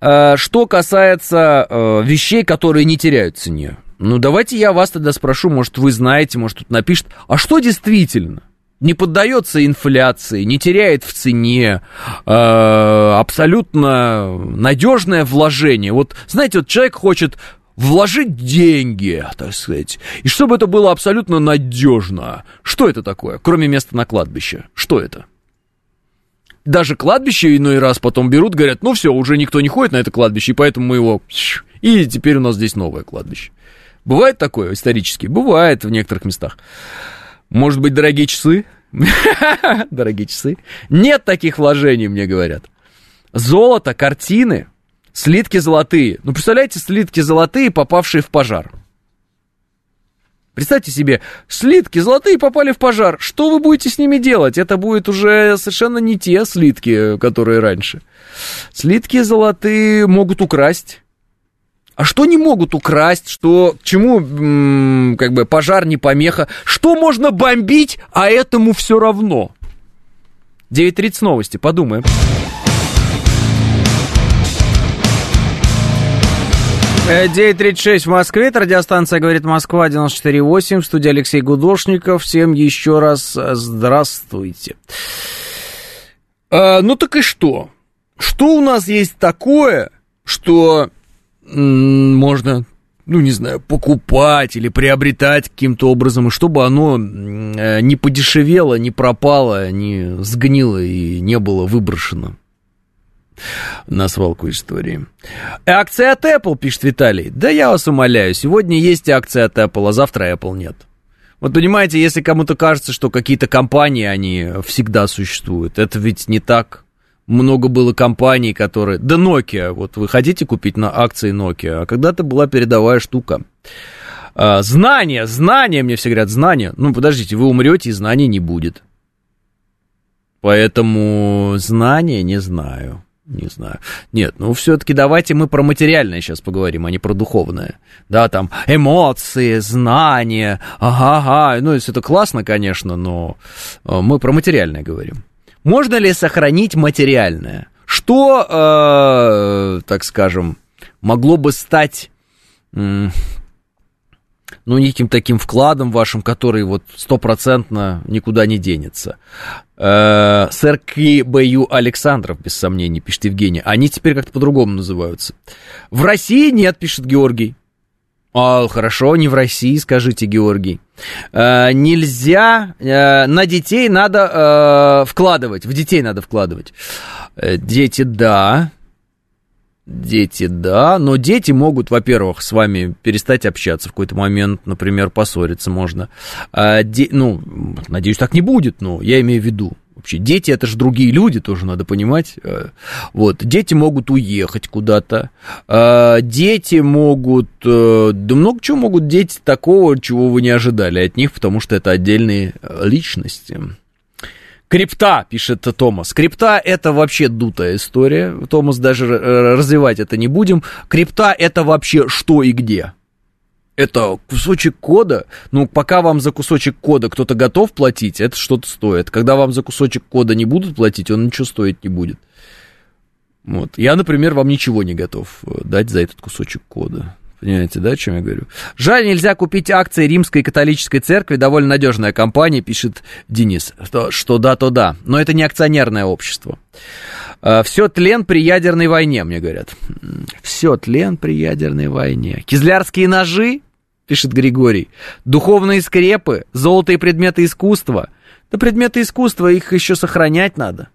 Э, Что касается э, вещей, которые не теряют в цене. Ну, давайте я вас тогда спрошу, может, вы знаете, может, тут напишет, а что действительно? Не поддается инфляции, не теряет в цене, э, абсолютно надежное вложение. Вот, знаете, вот человек хочет вложить деньги, так сказать, и чтобы это было абсолютно надежно. Что это такое, кроме места на кладбище? Что это? Даже кладбище иной раз потом берут, говорят, ну все, уже никто не ходит на это кладбище, и поэтому мы его... И теперь у нас здесь новое кладбище. Бывает такое исторически? Бывает в некоторых местах. Может быть, дорогие часы? *laughs* Дорогие часы. Нет таких вложений, мне говорят. Золото, картины, слитки золотые. Ну, представляете, слитки золотые, попавшие в пожар. Представьте себе, слитки золотые попали в пожар. Что вы будете с ними делать? Это будет уже совершенно не те слитки, которые раньше. Слитки золотые могут украсть. А что не могут украсть, что чему как бы пожар не помеха, что можно бомбить, а этому все равно. 9.30 новости, подумаем. 9.36 в Москве, это радиостанция «Говорит Москва» 94.8, в студии Алексей Гудошников. Всем еще раз э, здравствуйте. А, ну так и что? Что у нас есть такое, что м, можно, ну не знаю, покупать или приобретать каким-то образом, и чтобы оно э, не подешевело, не пропало, не сгнило и не было выброшено на свалку истории. Акция от Apple, пишет Виталий. Да я вас умоляю, сегодня есть акция от Apple, а завтра Apple нет. Вот понимаете, если кому-то кажется, что какие-то компании, они всегда существуют, это ведь не так. Много было компаний, которые... Да Nokia, вот вы хотите купить на акции Nokia, а когда-то была передовая штука. А, знания, знания, мне все говорят, знания. Ну, подождите, вы умрете, и знаний не будет. Поэтому знания не знаю. Не знаю. Нет, ну все-таки давайте мы про материальное сейчас поговорим, а не про духовное. Да, там эмоции, знания, ага-ага. Ну, это классно, конечно, но э, мы про материальное говорим. Можно ли сохранить материальное? Что, э, так скажем, могло бы стать ну, неким таким вкладом вашим, который вот стопроцентно никуда не денется. Э, сэр К.Б.Ю. Александров, без сомнений, пишет Евгений. Они теперь как-то по-другому называются. В России нет, пишет Георгий. А, хорошо, не в России, скажите, Георгий. Э, нельзя, э, на детей надо э, вкладывать, в детей надо вкладывать. Э, дети, да, Дети, да, но дети могут, во-первых, с вами перестать общаться в какой-то момент, например, поссориться можно. А, де, ну, надеюсь, так не будет, но я имею в виду. Вообще, дети это же другие люди, тоже надо понимать. Э, Вот, дети могут уехать куда-то, А, дети могут, э, да много чего могут дети такого, чего вы не ожидали от них, потому что это отдельные э, личности. Крипта, пишет Томас. Крипта это вообще дутая история. Томас, даже э, развивать это не будем. Крипта это вообще что и где. Это кусочек кода. Ну, пока вам за кусочек кода кто-то готов платить, это что-то стоит. Когда вам за кусочек кода не будут платить, он ничего стоить не будет. Вот. Я, например, вам ничего не готов э, дать за этот кусочек кода. Понимаете, да, о чем я говорю? Жаль, нельзя купить акции Римской католической церкви. Довольно надежная компания, пишет Денис. Что, что да, то да. Но это не акционерное общество. Все тлен при ядерной войне, мне говорят. Все тлен при ядерной войне. Кизлярские ножи, пишет Григорий. Духовные скрепы, золотые предметы искусства. Да предметы искусства, их еще сохранять надо.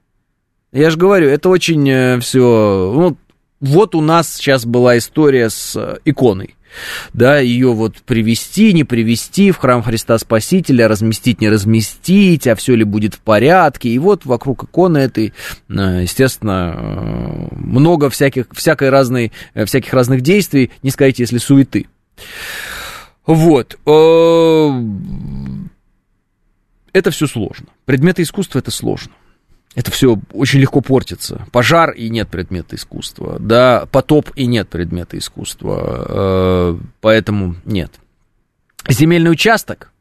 Я же говорю, это очень все... Ну, вот у нас сейчас была история с э, иконой. Да, ее вот привести, не привести в храм Христа Спасителя, разместить, не разместить, а все ли будет в порядке. И вот вокруг иконы этой, э, естественно, э, много всяких, всякой разной, всяких разных действий, не сказать, если суеты. Вот. Это все сложно. Предметы искусства это сложно это все очень легко портится. Пожар и нет предмета искусства, да, потоп и нет предмета искусства, э, поэтому нет. Земельный участок.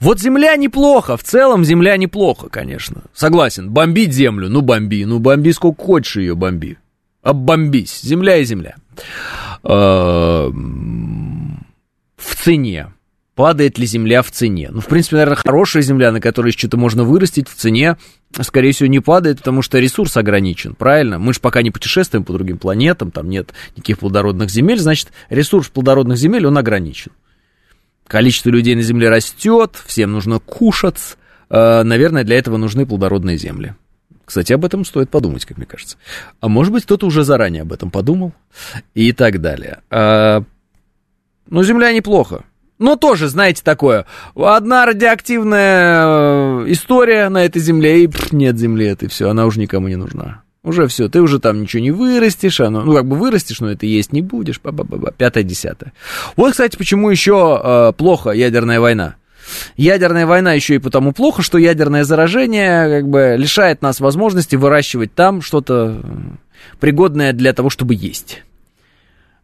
Вот земля неплохо, в целом земля неплохо, конечно. Согласен, бомбить землю, ну бомби, ну бомби сколько хочешь ее бомби. Оббомбись, земля и земля. Э, в цене. Падает ли земля в цене. Ну, в принципе, наверное, хорошая земля, на которой что-то можно вырастить в цене, скорее всего, не падает, потому что ресурс ограничен, правильно? Мы же пока не путешествуем по другим планетам, там нет никаких плодородных земель, значит, ресурс плодородных земель, он ограничен. Количество людей на Земле растет, всем нужно кушать, Э, наверное, для этого нужны плодородные земли. Кстати, об этом стоит подумать, как мне кажется. А может быть, кто-то уже заранее об этом подумал и так далее. А, ну, Земля неплохо. Но тоже, знаете, такое, одна радиоактивная э, история на этой земле, и пф, нет земли этой, все, она уже никому не нужна. Уже все, ты уже там ничего не вырастешь, оно, ну, как бы вырастешь, но это есть не будешь, ба -ба -ба -ба, пятое, десятое. Вот, кстати, почему еще э, плохо ядерная война. Ядерная война еще и потому плохо, что ядерное заражение как бы лишает нас возможности выращивать там что-то пригодное для того, чтобы есть.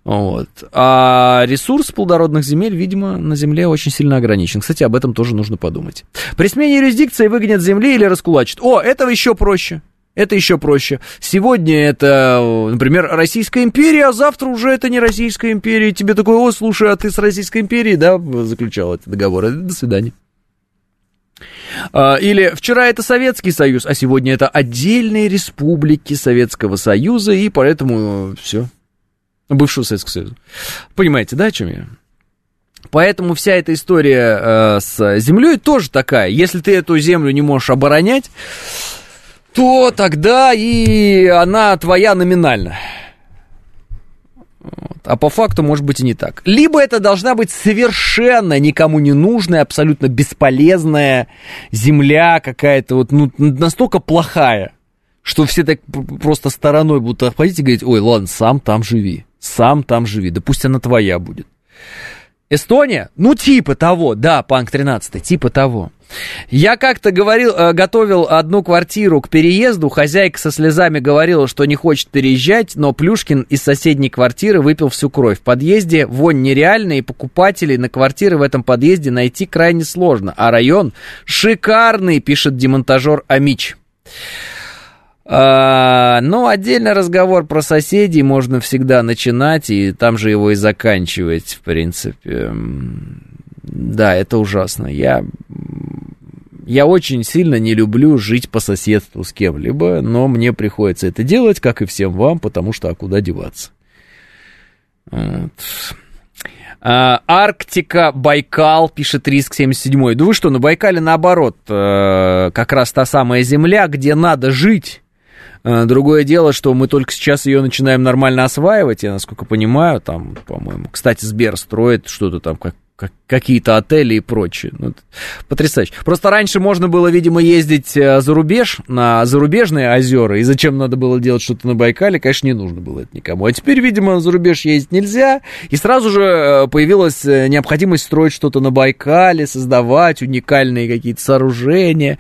Вот. А ресурс плодородных земель, видимо, на Земле очень сильно ограничен. Кстати, об этом тоже нужно подумать. При смене юрисдикции выгонят с Земли или раскулачат. О, этого еще проще. Это еще проще. Сегодня это, например, Российская империя, а завтра уже это не Российская империя. Тебе такой, о, слушай, а ты с Российской империей, да, заключал эти договоры. До свидания. А, Или вчера это Советский Союз, а сегодня это отдельные республики Советского Союза, и поэтому все. Бывшего Советского Союза. Понимаете, да, о чем я? Поэтому вся эта история э, с землей тоже такая. Если ты эту землю не можешь оборонять, то тогда и она твоя номинально. Вот. А по факту может быть и не так. Либо это должна быть совершенно никому не нужная, абсолютно бесполезная земля какая-то вот ну, настолько плохая, что все так просто стороной будут обходить и говорить, ой, ладно, сам там живи, сам там живи, да пусть она твоя будет. Эстония? Ну, типа того, да, Панк 13, типа того. Я как-то говорил, э, готовил одну квартиру к переезду, хозяйка со слезами говорила, что не хочет переезжать, но Плюшкин из соседней квартиры выпил всю кровь. В подъезде вонь нереальная, и покупателей на квартиры в этом подъезде найти крайне сложно. А район шикарный, пишет демонтажер Амич. А, ну, отдельный разговор про соседей можно всегда начинать, и там же его и заканчивать, в принципе. Да, это ужасно. Я, я очень сильно не люблю жить по соседству с кем-либо, но мне приходится это делать, как и всем вам, потому что а куда деваться? Вот. А, Арктика, Байкал, пишет Риск 77. Да вы что, на Байкале наоборот, э, как раз та самая земля, где надо жить. Э, другое дело, что мы только сейчас ее начинаем нормально осваивать, я насколько понимаю, там, по-моему, кстати, Сбер строит что-то там, как, какие-то отели и прочее. Ну, потрясающе. Просто раньше можно было, видимо, ездить э, за рубеж, на зарубежные озера, и зачем надо было делать что-то на Байкале, конечно, не нужно было это никому. А теперь, видимо, за рубеж ездить нельзя, и сразу же э, появилась э, необходимость строить что-то на Байкале, создавать уникальные какие-то сооружения,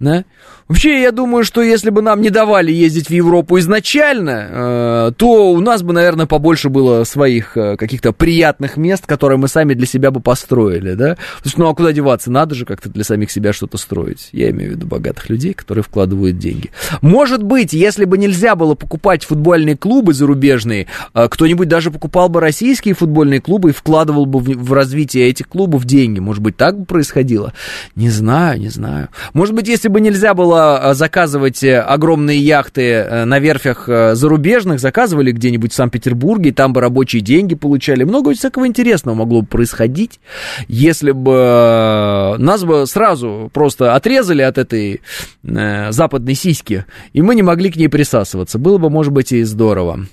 да? Вообще, я думаю, что если бы нам не давали ездить в Европу изначально, э, то у нас бы, наверное, побольше было своих э, каких-то приятных мест, которые мы сами для себя бы построили, да? Потому что, ну, а куда деваться? Надо же как-то для самих себя что-то строить. Я имею в виду богатых людей, которые вкладывают деньги. Может быть, если бы нельзя было покупать футбольные клубы зарубежные, э, кто-нибудь даже покупал бы российские футбольные клубы и вкладывал бы в, в развитие этих клубов деньги. Может быть, так бы происходило? Не знаю, не знаю. Может быть, если бы нельзя было было заказывать э, огромные яхты э, на верфях э, зарубежных, заказывали где-нибудь в Санкт-Петербурге, там бы рабочие деньги получали. Много всякого интересного могло бы происходить, если бы нас бы сразу просто отрезали от этой западной сиськи, и мы не могли к ней присасываться. Было бы, может быть, и здорово.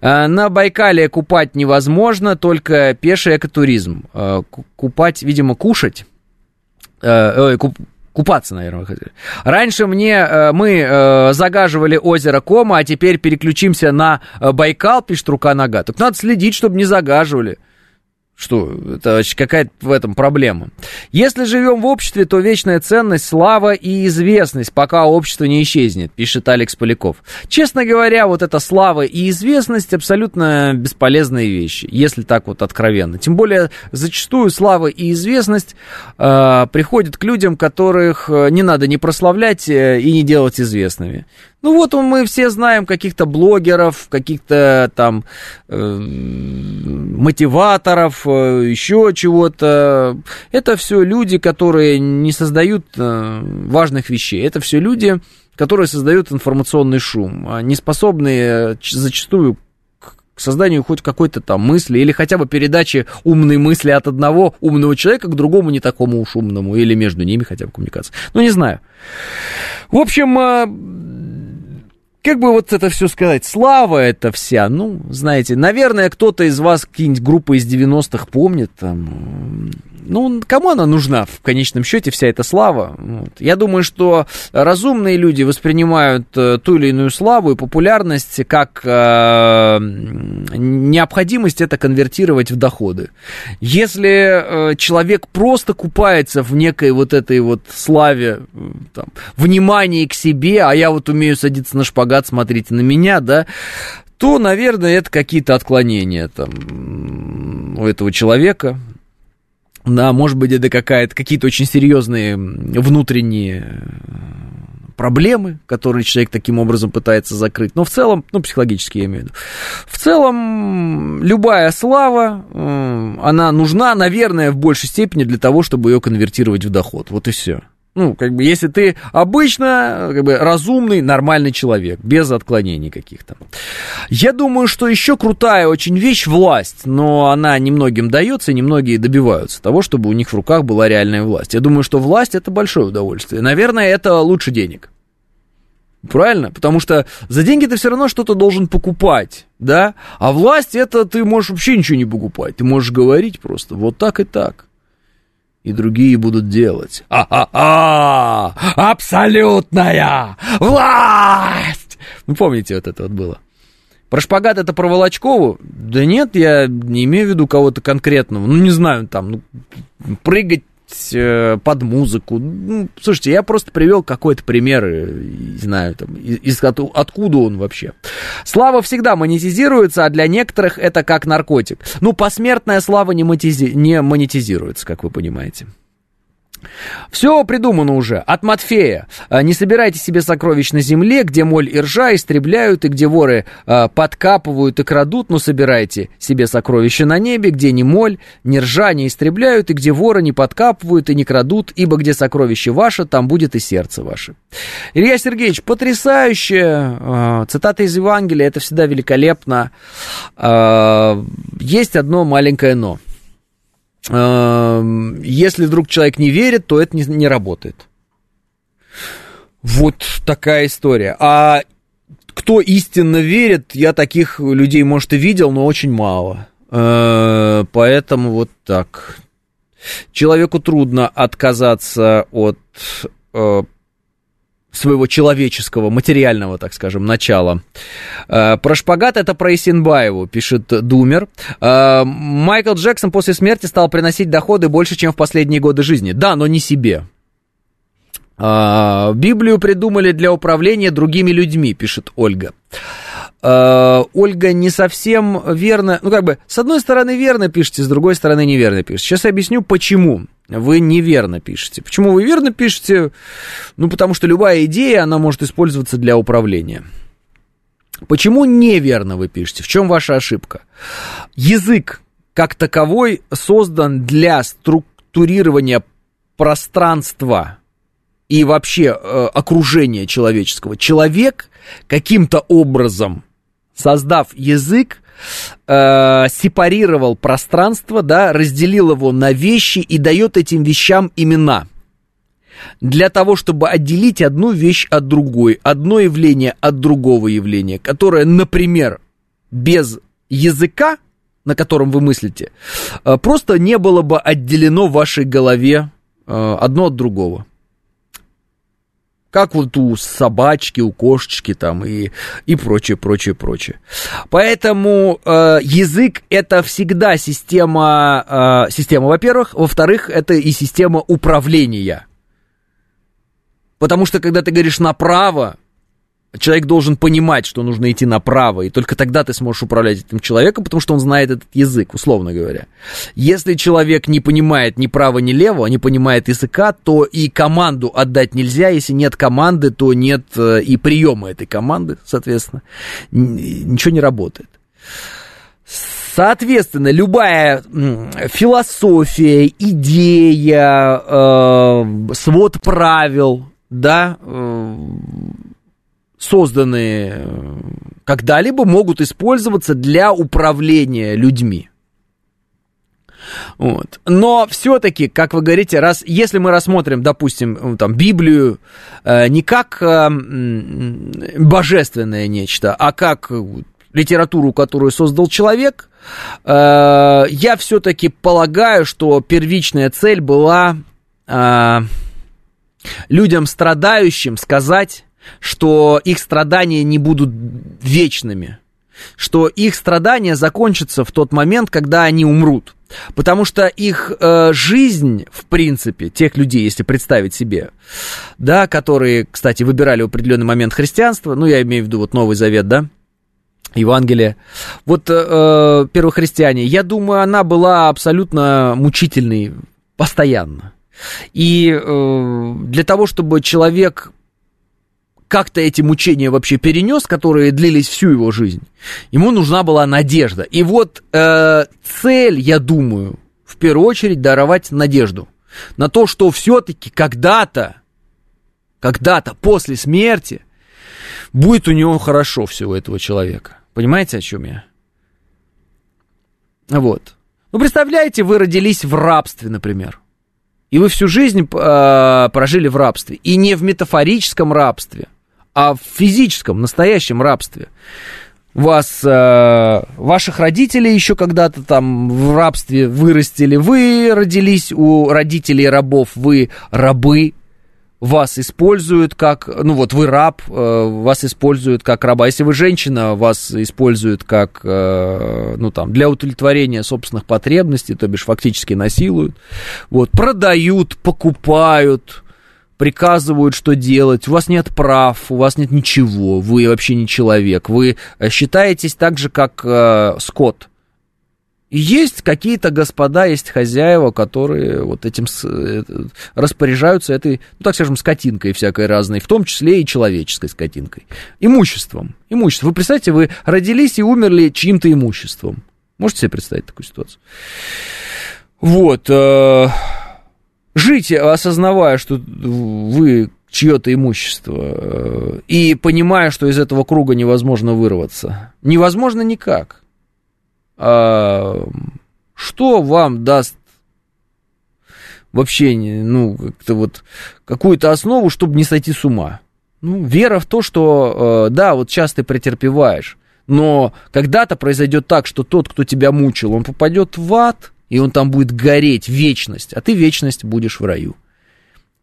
На Байкале купать невозможно, только пеший экотуризм. Купать, видимо, кушать. Купаться, наверное, хотели. Раньше мне, э, мы э, загаживали озеро Кома, а теперь переключимся на э, Байкал, пишет рука нога. Так надо следить, чтобы не загаживали. Что, это какая-то в этом проблема. Если живем в обществе, то вечная ценность, слава и известность, пока общество не исчезнет, пишет Алекс Поляков. Честно говоря, вот эта слава и известность абсолютно бесполезные вещи, если так вот откровенно. Тем более, зачастую слава и известность э, приходят к людям, которых э, не надо не прославлять э, и не делать известными. Ну вот мы все знаем каких-то блогеров, каких-то там э, мотиваторов, э, еще чего-то. Это все люди, которые не создают э, важных вещей. Это все люди, которые создают информационный шум, а не способные ч- зачастую к созданию хоть какой-то там мысли или хотя бы передачи умной мысли от одного умного человека к другому не такому уж умному или между ними хотя бы коммуникация. Ну, не знаю. В общем, а, как бы вот это все сказать, слава это вся, ну, знаете, наверное, кто-то из вас какие-нибудь группы из 90-х помнит, там, ну, кому она нужна в конечном счете, вся эта слава? Вот. Я думаю, что разумные люди воспринимают э, ту или иную славу и популярность как э, необходимость это конвертировать в доходы. Если э, человек просто купается в некой вот этой вот славе, э, там, внимании к себе, а я вот умею садиться на шпагат, смотрите на меня, да, то, наверное, это какие-то отклонения там у этого человека. Да, может быть, это какая-то, какие-то очень серьезные внутренние э, проблемы, которые человек таким образом пытается закрыть. Но в целом, ну, психологически я имею в виду. В целом, любая слава, она нужна, наверное, в большей степени для того, чтобы ее конвертировать в доход. Вот и все. Ну, как бы, если ты обычно, как бы, разумный, нормальный человек, без отклонений каких-то. Я думаю, что еще крутая очень вещь власть, но она немногим дается, и немногие добиваются того, чтобы у них в руках была реальная власть. Я думаю, что власть это большое удовольствие. Наверное, это лучше денег. Правильно? Потому что за деньги ты все равно что-то должен покупать, да? А власть это ты можешь вообще ничего не покупать. Ты можешь говорить просто вот так и так. И другие будут делать. А-а-а! Абсолютная власть! Вы помните, вот это вот было? Про шпагат это про Волочкову? Да нет, я не имею в виду кого-то конкретного. Ну, не знаю, там, ну, прыгать э, под музыку. Ну, слушайте, я просто привел какой-то пример, э, не знаю, там, из, от- откуда он вообще. Слава всегда монетизируется, а для некоторых это как наркотик. Ну, посмертная слава не, монетизи- не монетизируется, как вы понимаете. Все придумано уже. От Матфея. А, Не собирайте себе сокровищ на земле, где моль и ржа истребляют, и где воры а, подкапывают и крадут, но собирайте себе сокровища на небе, где ни моль, ни ржа не истребляют, и где воры не подкапывают и не крадут, ибо где сокровище ваше, там будет и сердце ваше. Илья Сергеевич, потрясающая а, цитата из Евангелия, это всегда великолепно. Есть одно маленькое но. Эм, Если вдруг человек не верит, то это не, не работает. Вот такая история. А кто истинно верит, я таких людей, может, и видел, но очень мало. Э, Поэтому вот так. Человеку трудно отказаться от э, своего человеческого, материального, так скажем, начала. Э, Про шпагат это про Исинбаеву, пишет Думер. Э, Майкл Джексон после смерти стал приносить доходы больше, чем в последние годы жизни. Да, но не себе. А, Библию придумали для управления другими людьми, пишет Ольга. Ольга не совсем верно, ну как бы, с одной стороны верно пишете, с другой стороны неверно пишете. Сейчас я объясню, почему вы неверно пишете. Почему вы верно пишете? Ну, потому что любая идея, она может использоваться для управления. Почему неверно вы пишете? В чем ваша ошибка? Язык как таковой создан для структурирования пространства и вообще э, окружения человеческого. Человек каким-то образом, создав язык, э, сепарировал пространство, да, разделил его на вещи и дает этим вещам имена. Для того, чтобы отделить одну вещь от другой, одно явление от другого явления, которое, например, без языка, на котором вы мыслите, э, просто не было бы отделено в вашей голове э, одно от другого. Как вот у собачки, у кошечки там и, и прочее, прочее, прочее. Поэтому э, язык это всегда система, э, система, во-первых, во-вторых, это и система управления. Потому что когда ты говоришь направо, человек должен понимать, что нужно идти направо, и только тогда ты сможешь управлять этим человеком, потому что он знает этот язык, условно говоря. Если человек не понимает ни право, ни лево, не понимает языка, то и команду отдать нельзя. Если нет команды, то нет э, и приема этой команды, соответственно. Ничего не работает. Соответственно, любая философия, идея, э, свод правил, да, э, созданные э, когда-либо, могут использоваться для управления людьми. Вот. Но все-таки, как вы говорите, раз, если мы рассмотрим, допустим, э, там, Библию э, не как э, божественное нечто, а как э, литературу, которую создал человек, э, я все-таки полагаю, что первичная цель была э, людям страдающим сказать, что их страдания не будут вечными, что их страдания закончатся в тот момент, когда они умрут. Потому что их э, жизнь, в принципе, тех людей, если представить себе, да, которые, кстати, выбирали в определенный момент христианство, ну, я имею в виду вот Новый Завет, да, Евангелие. Вот э, первохристиане, я думаю, она была абсолютно мучительной постоянно. И э, для того, чтобы человек как-то эти мучения вообще перенес, которые длились всю его жизнь, ему нужна была надежда. И вот э, цель, я думаю, в первую очередь даровать надежду на то, что все-таки когда-то, когда-то после смерти будет у него хорошо все у этого человека. Понимаете, о чем я? Вот. Ну, представляете, вы родились в рабстве, например. И вы всю жизнь э, прожили в рабстве. И не в метафорическом рабстве, а в физическом, настоящем рабстве. Вас, э, ваших родителей еще когда-то там в рабстве вырастили. Вы родились у родителей рабов, вы рабы. Вас используют как, ну вот вы раб, э, вас используют как раба. Если вы женщина, вас используют как, э, ну там, для удовлетворения собственных потребностей, то бишь фактически насилуют. Вот, продают, покупают, приказывают, что делать, у вас нет прав, у вас нет ничего, вы вообще не человек, вы э, считаетесь так же, как э, скот. И есть какие-то господа, есть хозяева, которые вот этим э, распоряжаются этой, ну так скажем, скотинкой всякой разной, в том числе и человеческой скотинкой. Имуществом. Имущество. Вы представьте, вы родились и умерли чьим-то имуществом. Можете себе представить такую ситуацию? Вот. Жить, осознавая, что вы чье-то имущество, э, и понимая, что из этого круга невозможно вырваться. Невозможно никак. А, что вам даст вообще, ну, как-то вот какую-то основу, чтобы не сойти с ума? Ну, вера в то, что, э, да, вот сейчас ты претерпеваешь, но когда-то произойдет так, что тот, кто тебя мучил, он попадет в ад, и он там будет гореть вечность, а ты вечность будешь в раю.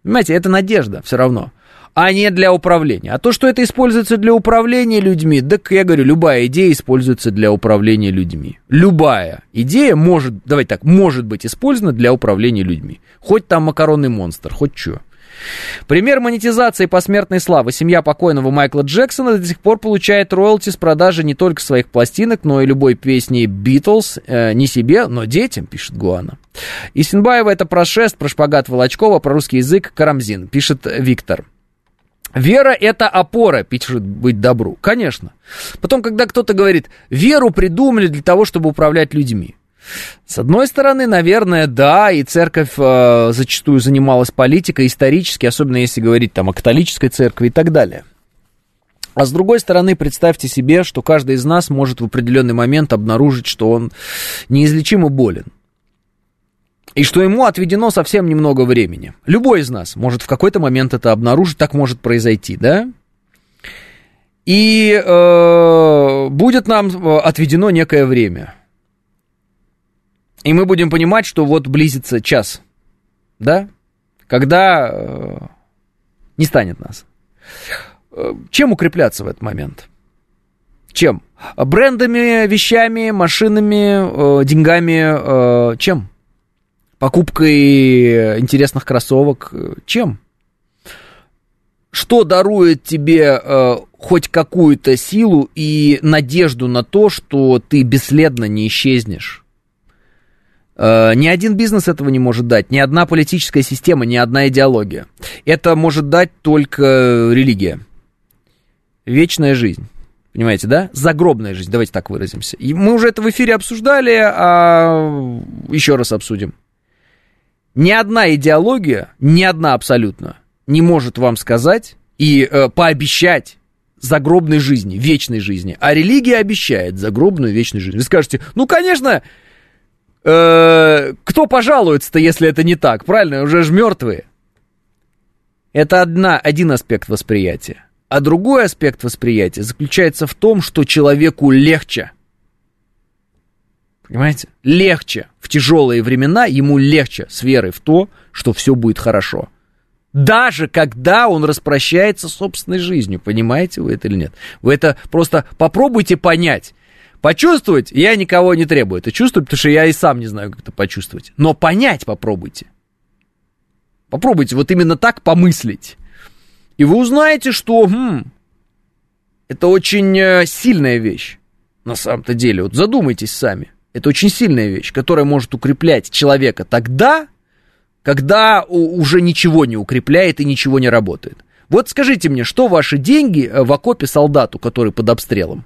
Понимаете, это надежда все равно, а не для управления. А то, что это используется для управления людьми, так я говорю, любая идея используется для управления людьми. Любая идея может, давайте так, может быть использована для управления людьми. Хоть там макаронный монстр, хоть что. Пример монетизации посмертной славы. Семья покойного Майкла Джексона до сих пор получает роялти с продажи не только своих пластинок, но и любой песни Битлз. Э, не себе, но детям, пишет Гуана. Исенбаева это про шест, про шпагат Волочкова, про русский язык Карамзин, пишет Виктор. Вера – это опора, пишет быть добру. Конечно. Потом, когда кто-то говорит, веру придумали для того, чтобы управлять людьми. С одной стороны, наверное, да, и церковь э, зачастую занималась политикой исторически, особенно если говорить там о католической церкви и так далее. А с другой стороны, представьте себе, что каждый из нас может в определенный момент обнаружить, что он неизлечимо болен. И что ему отведено совсем немного времени. Любой из нас может в какой-то момент это обнаружить, так может произойти, да? И э, будет нам э, отведено некое время. И мы будем понимать, что вот близится час, да, когда э, не станет нас. Э, Чем укрепляться в этот момент? Чем? Брендами, вещами, машинами, э, деньгами, э, чем? Покупкой интересных кроссовок, э, чем? Что дарует тебе э, хоть какую-то силу и надежду на то, что ты бесследно не исчезнешь? Э, Ни один бизнес этого не может дать, ни одна политическая система, ни одна идеология. Это может дать только религия. Вечная жизнь. Понимаете, да? Загробная жизнь, давайте так выразимся. И мы уже это в эфире обсуждали, а еще раз обсудим. Ни одна идеология, ни одна абсолютно, не может вам сказать и э, пообещать загробной жизни, вечной жизни. А религия обещает загробную вечную жизнь. Вы скажете, ну, конечно, кто пожалуется-то, если это не так? Правильно, уже же мертвые. Это одна, один аспект восприятия. А другой аспект восприятия заключается в том, что человеку легче. Понимаете? Легче. В тяжелые времена ему легче с верой в то, что все будет хорошо. Даже когда он распрощается с собственной жизнью. Понимаете вы это или нет? Вы это просто попробуйте понять. Почувствовать я никого не требую. Это чувствовать, потому что я и сам не знаю, как это почувствовать. Но понять попробуйте. Попробуйте вот именно так помыслить. И вы узнаете, что хм, это очень э, сильная вещь. На самом-то деле, вот задумайтесь сами. Это очень сильная вещь, которая может укреплять человека тогда, когда уже ничего не укрепляет и ничего не работает. Вот скажите мне, что ваши деньги э, в окопе солдату, который под обстрелом?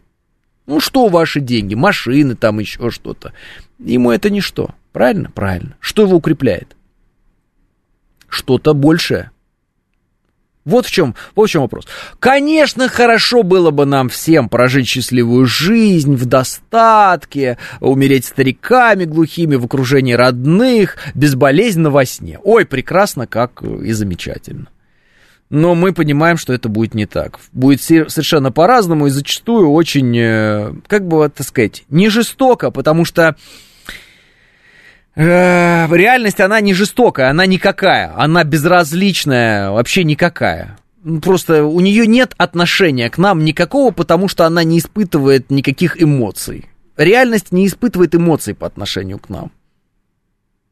Ну, что ваши деньги? Машины там, еще что-то. Ему это ничто. Правильно? Правильно. Что его укрепляет? Что-то большее. Вот в чем, вот в чем вопрос. Конечно, хорошо было бы нам всем прожить счастливую жизнь в достатке, умереть стариками глухими в окружении родных, безболезненно во сне. Ой, прекрасно, как и замечательно. Но мы понимаем, что это будет не так. Будет совершенно по-разному и зачастую очень, э, как бы это сказать, не жестоко, потому что Э, реальность, она не жестокая, она никакая, она безразличная, вообще никакая. Ну, Просто у нее нет отношения к нам никакого, потому что она не испытывает никаких эмоций. Реальность не испытывает эмоций по отношению к нам.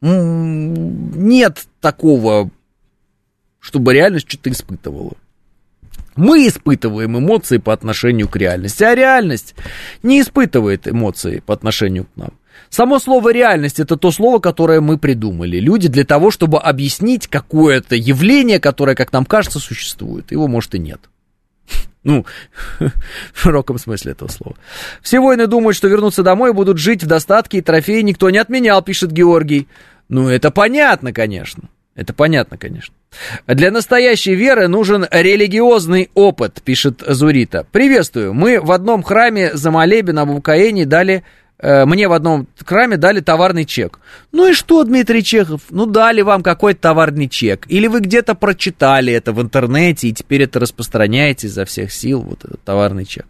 Нет такого, чтобы реальность что-то испытывала. Мы испытываем эмоции по отношению к реальности, а реальность не испытывает эмоции по отношению к нам. Само слово реальность это то слово, которое мы придумали. Люди для того, чтобы объяснить какое-то явление, которое, как нам кажется, существует. Его, может, и нет. *laughs* Ну, *laughs* в широком смысле этого слова. Все воины думают, что вернутся домой и будут жить в достатке, и трофеи никто не отменял, пишет Георгий. Ну, это понятно, конечно. Это понятно, конечно. Для настоящей веры нужен религиозный опыт, пишет Зурита. Приветствую. Мы в одном храме за молебен об укоении дали э, мне в одном храме дали товарный чек. Ну и что, Дмитрий Чехов? Ну дали вам какой-то товарный чек. Или вы где-то прочитали это в интернете и теперь это распространяете изо всех сил, вот этот товарный чек.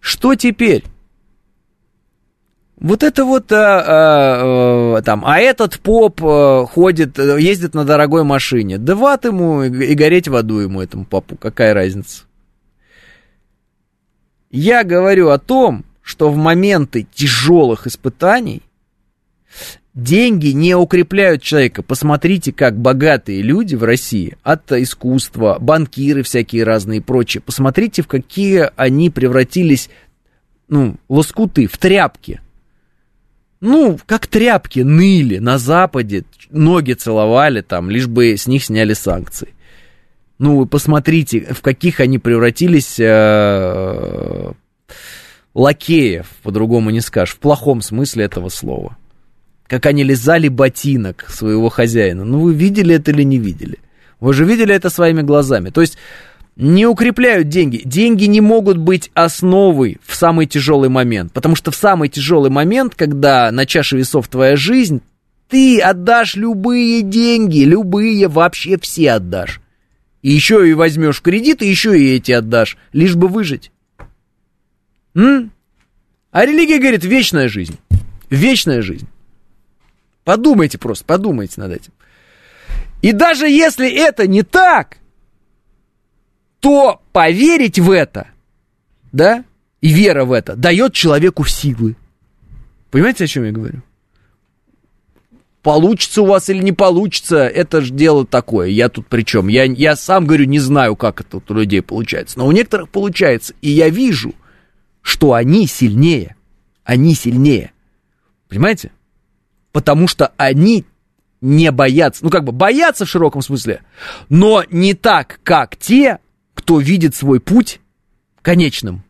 Что теперь? Вот это вот а, а, там, а этот поп а, ходит, э, ездит на дорогой машине. Да в ад ему и, гореть в аду ему, этому попу, какая разница? Я говорю о том, что в моменты тяжелых испытаний деньги не укрепляют человека. Посмотрите, как богатые люди в России от искусства, банкиры всякие разные и прочие, посмотрите, в какие они превратились, ну, лоскуты, в тряпки. Ну, как тряпки ныли на Западе, ноги целовали там, лишь бы с них сняли санкции. Ну, вы посмотрите, в каких они превратились э, лакеев, по-другому не скажешь, в плохом смысле этого слова. Как они лизали ботинок своего хозяина. Ну, вы видели это или не видели? Вы же видели это своими глазами. То есть не укрепляют деньги. Деньги не могут быть основой в самый тяжелый момент. Потому что в самый тяжелый момент, когда на чаше весов твоя жизнь, ты отдашь любые деньги, любые, вообще все отдашь. И еще и возьмешь кредит, и еще и эти отдашь, лишь бы выжить. М? А религия говорит, вечная жизнь. Вечная жизнь. Подумайте просто, подумайте над этим. И даже если это не так, то поверить в это, да, и вера в это дает человеку силы. Понимаете, о чем я говорю? Получится у вас или не получится, это же дело такое. Я тут при чем? Я, я сам говорю, не знаю, как это у людей получается. Но у некоторых получается. И я вижу, что они сильнее. Они сильнее. Понимаете? Потому что они не боятся. Ну, как бы боятся в широком смысле, но не так, как те, кто видит свой путь конечным.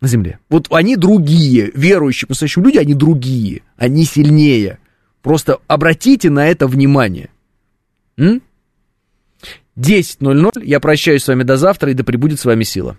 на земле. Вот они другие, верующие по-настоящему люди, они другие, они сильнее. Просто обратите на это внимание. М? 10.00, я прощаюсь с вами до завтра, и да пребудет с вами сила.